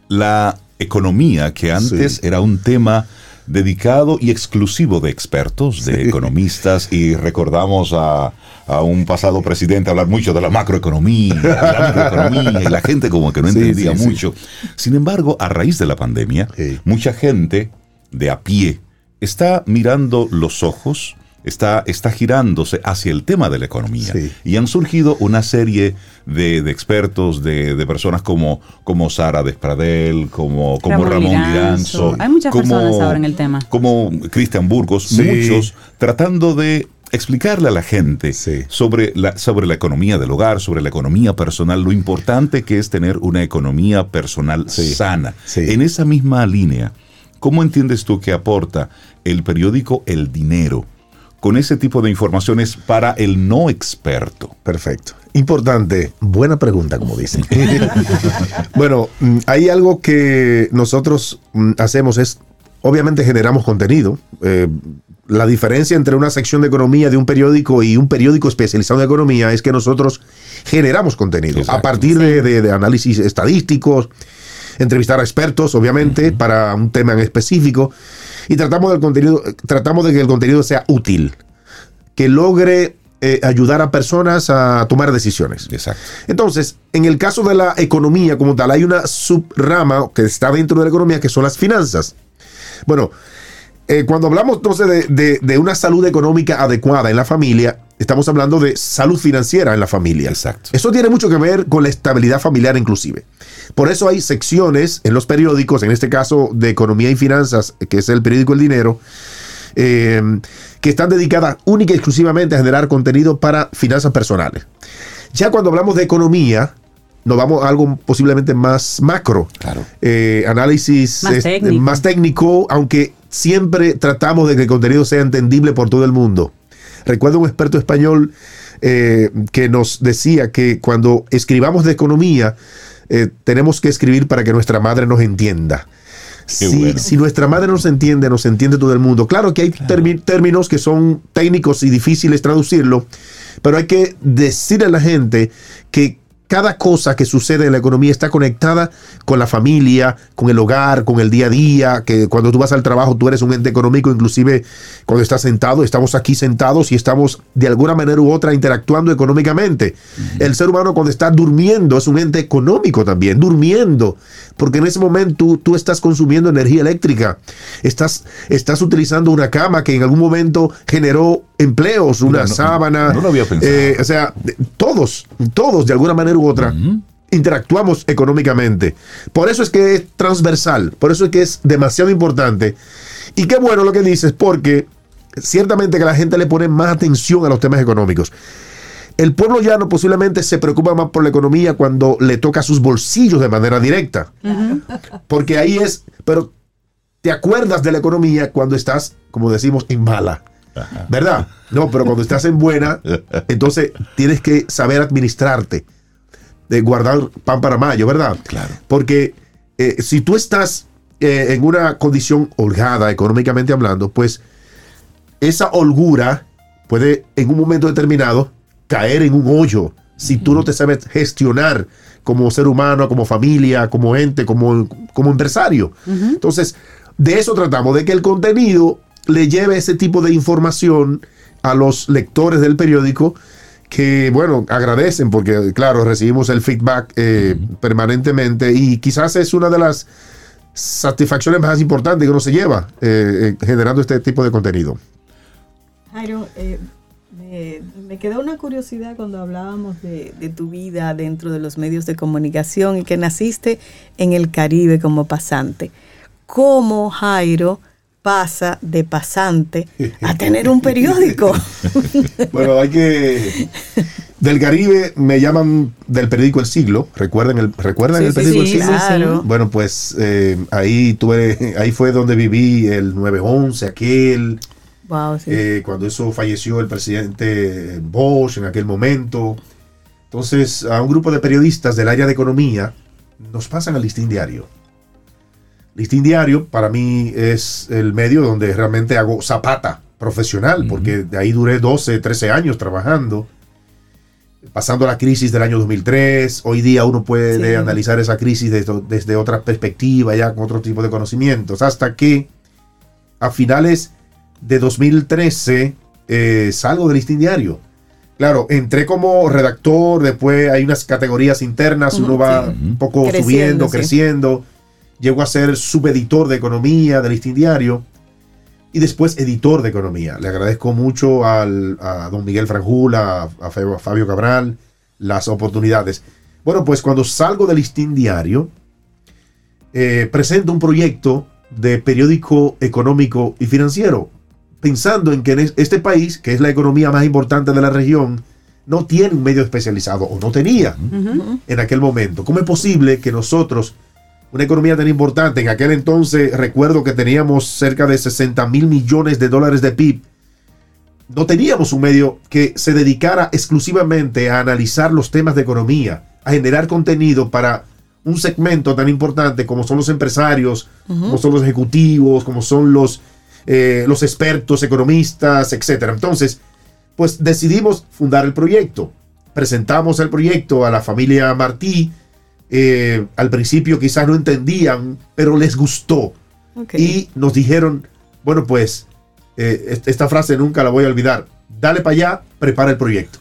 la economía que antes era un tema dedicado y exclusivo de expertos, de economistas, y recordamos a, un pasado presidente hablar mucho de la macroeconomía, la microeconomía, y la gente como que no entendía mucho. Sin embargo, a raíz de la pandemia, mucha gente de a pie está mirando los ojos está, está girándose hacia el tema de la economía. Y han surgido una serie de, expertos, de, personas como, como Sara Despradel, como, como Ramón, Liranzo. Hay muchas personas ahora en el tema. Como Cristian Burgos, muchos, tratando de explicarle a la gente sobre, la, sobre la economía del hogar, sobre la economía personal, lo importante que es tener una economía personal sana. En esa misma línea, ¿cómo entiendes tú que aporta el periódico El Dinero con ese tipo de informaciones para el no experto? Perfecto. Importante, buena pregunta, como dicen. [laughs] bueno, mm, hay algo que nosotros mm, hacemos es, obviamente generamos contenido. Eh, la diferencia entre una sección de economía de un periódico y un periódico especializado en economía es que nosotros generamos contenido a partir de, análisis estadísticos, entrevistar a expertos, obviamente, para un tema en específico, y tratamos del contenido, tratamos de que el contenido sea útil, que logre eh, ayudar a personas a tomar decisiones. Exacto. Entonces, en el caso de la economía como tal, hay una subrama que está dentro de la economía que son las finanzas. Bueno, eh, cuando hablamos entonces de, una salud económica adecuada en la familia, estamos hablando de salud financiera en la familia. Exacto. Eso tiene mucho que ver con la estabilidad familiar inclusive. Por eso hay secciones en los periódicos, en este caso de Economía y Finanzas, que es el periódico El Dinero, eh, que están dedicadas única y exclusivamente a generar contenido para finanzas personales. Ya cuando hablamos de economía, nos vamos a algo posiblemente más macro. Claro. Eh, análisis más técnico, aunque siempre tratamos de que el contenido sea entendible por todo el mundo. Recuerdo un experto español eh, que nos decía que cuando escribamos de economía, eh, tenemos que escribir para que nuestra madre nos entienda. Si, nuestra madre nos entiende, nos entiende todo el mundo. Claro que hay términos que son técnicos y difíciles traducirlo, pero hay que decirle a la gente que cada cosa que sucede en la economía está conectada con la familia, con el hogar, con el día a día, que cuando tú vas al trabajo tú eres un ente económico, inclusive cuando estás sentado, estamos aquí sentados y estamos de alguna manera u otra interactuando económicamente. El ser humano cuando está durmiendo es un ente económico también, durmiendo, porque en ese momento tú, estás consumiendo energía eléctrica, estás, estás utilizando una cama que en algún momento generó empleos, una sábana. No lo había pensado. Eh, o sea, todos, todos de alguna manera u otra. Interactuamos económicamente. Por eso es que es transversal, por eso es que es demasiado importante. Y qué bueno lo que dices, porque ciertamente que la gente le pone más atención a los temas económicos. El pueblo llano posiblemente se preocupa más por la economía cuando le toca sus bolsillos de manera directa. Porque ahí es, pero te acuerdas de la economía cuando estás, como decimos, en mala. ¿Verdad? No, pero cuando estás en buena, [laughs] entonces tienes que saber administrarte, de guardar pan para mayo, ¿verdad? Claro. Porque eh, si tú estás eh, en una condición holgada, económicamente hablando, pues esa holgura puede en un momento determinado caer en un hoyo si tú no te sabes gestionar como ser humano, como familia, como ente, como, como empresario. Entonces, de eso tratamos, de que el contenido le lleve ese tipo de información a los lectores del periódico que, bueno, agradecen porque, claro, recibimos el feedback eh, permanentemente y quizás es una de las satisfacciones más importantes que uno se lleva eh, eh, generando este tipo de contenido. Jairo, me, quedó una curiosidad cuando hablábamos de, de, tu vida dentro de los medios de comunicación y que naciste en el Caribe como pasante. ¿Cómo, Jairo, pasa de pasante a [laughs] tener un periódico. [laughs] bueno, hay que... Del Caribe me llaman del periódico El Siglo. ¿Recuerdan el, ¿recuerdan el periódico El Siglo? Bueno, pues eh, ahí tuve, ahí fue donde viví el 9-11, aquel. Wow, eh, cuando eso falleció el presidente Bosch en aquel momento. Entonces, a un grupo de periodistas del área de economía nos pasan al listín diario Listín Diario para mí es el medio donde realmente hago zapata profesional, porque de ahí duré 12, 13 años trabajando, pasando la crisis del año 2003. Hoy día uno puede analizar esa crisis desde, otra perspectiva, ya con otro tipo de conocimientos, hasta que a finales de 2013 eh, salgo del Listín Diario. Claro, entré como redactor, después hay unas categorías internas, uno va un poco subiendo, creciendo llegó a ser subeditor de economía del listín diario. y después editor de economía. Le agradezco mucho al, a don Miguel Franjula, a, Fabio Cabral, las oportunidades. Bueno, pues cuando salgo del listín diario, eh, presento un proyecto de periódico económico y financiero, pensando en que en este país, que es la economía más importante de la región, no tiene un medio especializado o no tenía en aquel momento. ¿Cómo es posible que nosotros, una economía tan importante, en aquel entonces recuerdo que teníamos cerca de 60 mil millones de dólares de PIB, no teníamos un medio que se dedicara exclusivamente a analizar los temas de economía, a generar contenido para un segmento tan importante como son los empresarios, como son los ejecutivos, como son los, eh, los expertos, economistas, etc. Entonces, pues decidimos fundar el proyecto. Presentamos el proyecto a la familia Martí. Eh, al principio quizás no entendían, pero les gustó. Y nos dijeron, bueno, pues eh, esta frase nunca la voy a olvidar. Dale para allá, prepara el proyecto.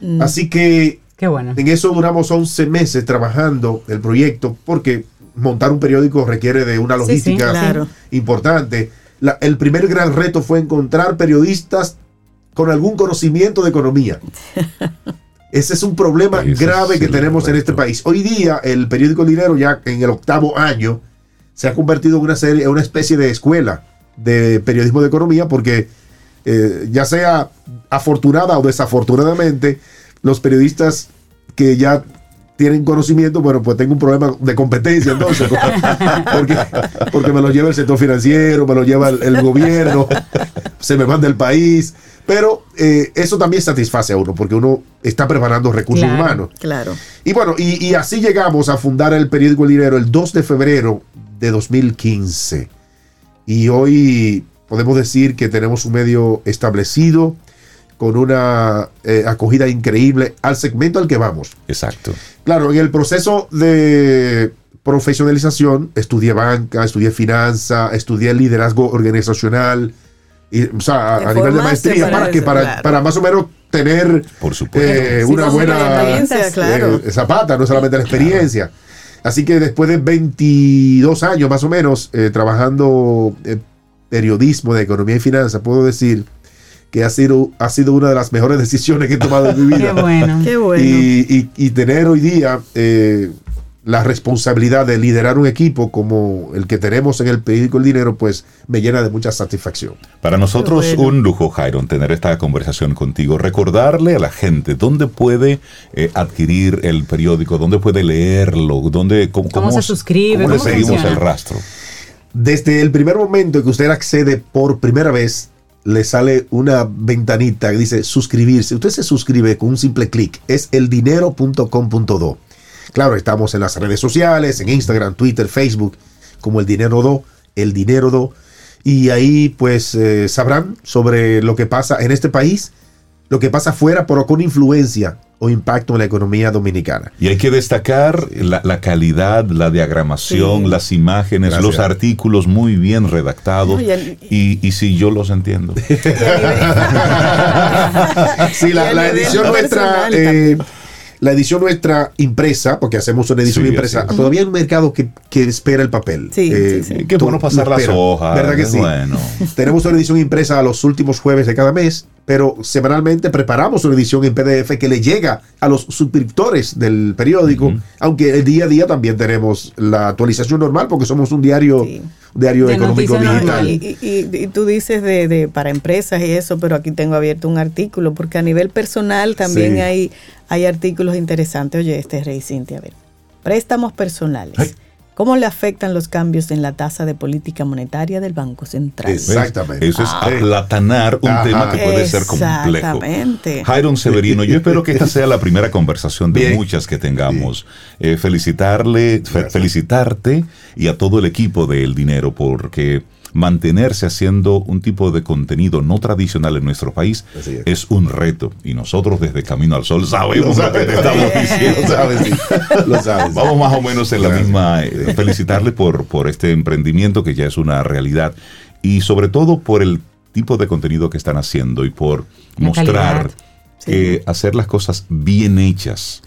Mm. Así que Qué bueno. en eso duramos 11 meses trabajando el proyecto porque montar un periódico requiere de una logística importante. el primer gran reto fue encontrar periodistas con algún conocimiento de economía. [laughs] Ese es un problema grave que tenemos en este país. Hoy día el periódico Dinero ya en el octavo año se ha convertido en una serie, en una especie de escuela de periodismo de economía porque eh, ya sea afortunada o desafortunadamente los periodistas que ya tienen conocimiento, bueno, pues tengo un problema de competencia entonces, [laughs] porque, porque me lo lleva el sector financiero, me lo lleva el, gobierno, se me manda el país, pero eh, eso también satisface a uno, porque uno está preparando recursos humanos. Claro. Y bueno, y, y, así llegamos a fundar el periódico El Dinero el 2 de febrero de 2015. Y hoy podemos decir que tenemos un medio establecido, con una eh, acogida increíble al segmento al que vamos. Exacto. Claro, en el proceso de profesionalización, estudié banca, estudié finanza, estudié liderazgo organizacional, y, o sea, a, nivel de maestría, para, que para, para más o menos tener Por eh, una buena claro. Eh, zapata, no solamente la experiencia. Así que después de 22 años más o menos trabajando periodismo de economía y finanzas, puedo decir que ha sido, ha sido una de las mejores decisiones que he tomado en mi [laughs] vida. Qué bueno. Qué bueno. Y, tener hoy día eh, la responsabilidad de liderar un equipo como el que tenemos en el periódico El Dinero, pues me llena de mucha satisfacción. Para nosotros un lujo, Jairon, tener esta conversación contigo. Recordarle a la gente dónde puede eh, adquirir el periódico, dónde puede leerlo, dónde, cómo, se suscribe, cómo, le seguimos el rastro. Desde el primer momento que usted accede por primera vez le sale una ventanita que dice suscribirse. Usted se suscribe con un simple clic. Es eldinero.com.do. Claro, estamos en las redes sociales, en Instagram, Twitter, Facebook, como el dinero do, el dinero do. Y ahí pues eh, sabrán sobre lo que pasa en este país, lo que pasa fuera, pero con influencia o impacto en la economía dominicana. Y hay que destacar la, calidad, la diagramación, las imágenes, los artículos muy bien redactados. y, si yo los entiendo. [laughs] sí, la, edición nuestra la edición nuestra impresa, porque hacemos una edición impresa, todavía hay un mercado que, espera el papel. Sí, eh, Qué bueno pasar las hojas. ¿Verdad que sí? Bueno. [laughs] Tenemos una edición impresa a los últimos jueves de cada mes, pero semanalmente preparamos una edición en PDF que le llega a los suscriptores del periódico, aunque el día a día también tenemos la actualización normal, porque somos un diario diario económico digital. Y, tú dices de, para empresas y eso, pero aquí tengo abierto un artículo, porque a nivel personal también hay, hay artículos interesantes. Oye, este es Rey Cintia, a ver. Préstamos personales. ¿Cómo le afectan los cambios en la tasa de política monetaria del Banco Central? Exactamente. Eso es ah. aplatanar un tema que puede ser complejo. Exactamente. Jairon Severino, yo espero que esta sea la primera conversación de muchas que tengamos. Eh, felicitarle, felicitarte y a todo el equipo de El Dinero porque mantenerse haciendo un tipo de contenido no tradicional en nuestro país es. un reto. Y nosotros desde Camino al Sol sabemos lo, que te estamos [laughs] diciendo. Lo sabes, Vamos más o menos en la misma. Eh, felicitarle por, por este emprendimiento que ya es una realidad. Y sobre todo por el tipo de contenido que están haciendo y por mostrar que hacer las cosas bien hechas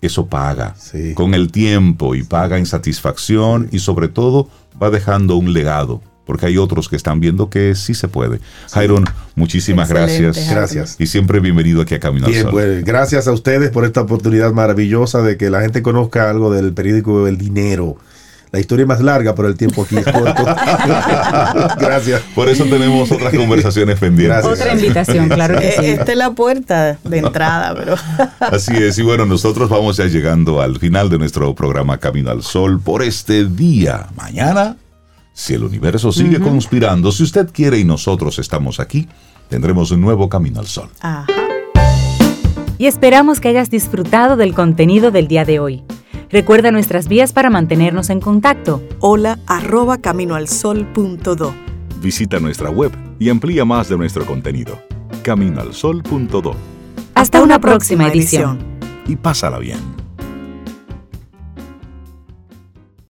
eso paga con el tiempo y paga en satisfacción y sobre todo va dejando un legado porque hay otros que están viendo que sí se puede. Jairon, muchísimas gracias. Gracias. Y siempre bienvenido aquí a Camino al Sol. Pues, gracias a ustedes por esta oportunidad maravillosa de que la gente conozca algo del periódico El Dinero. La historia es más larga, pero el tiempo aquí es [laughs] corto. [laughs] Gracias. Por eso tenemos otras conversaciones pendientes. Otra invitación, claro que sí. Esta es la puerta de entrada, pero. [laughs] Así es. Y bueno, nosotros vamos ya llegando al final de nuestro programa Camino al Sol por este día. Mañana, si el universo sigue conspirando, si usted quiere y nosotros estamos aquí, tendremos un nuevo Camino al Sol. Ajá. Y esperamos que hayas disfrutado del contenido del día de hoy. Recuerda nuestras vías para mantenernos en contacto. Hola arroba caminoalsol.do. Visita nuestra web y amplía más de nuestro contenido. Caminoalsol.do. Hasta, una, próxima, edición. Y pásala bien.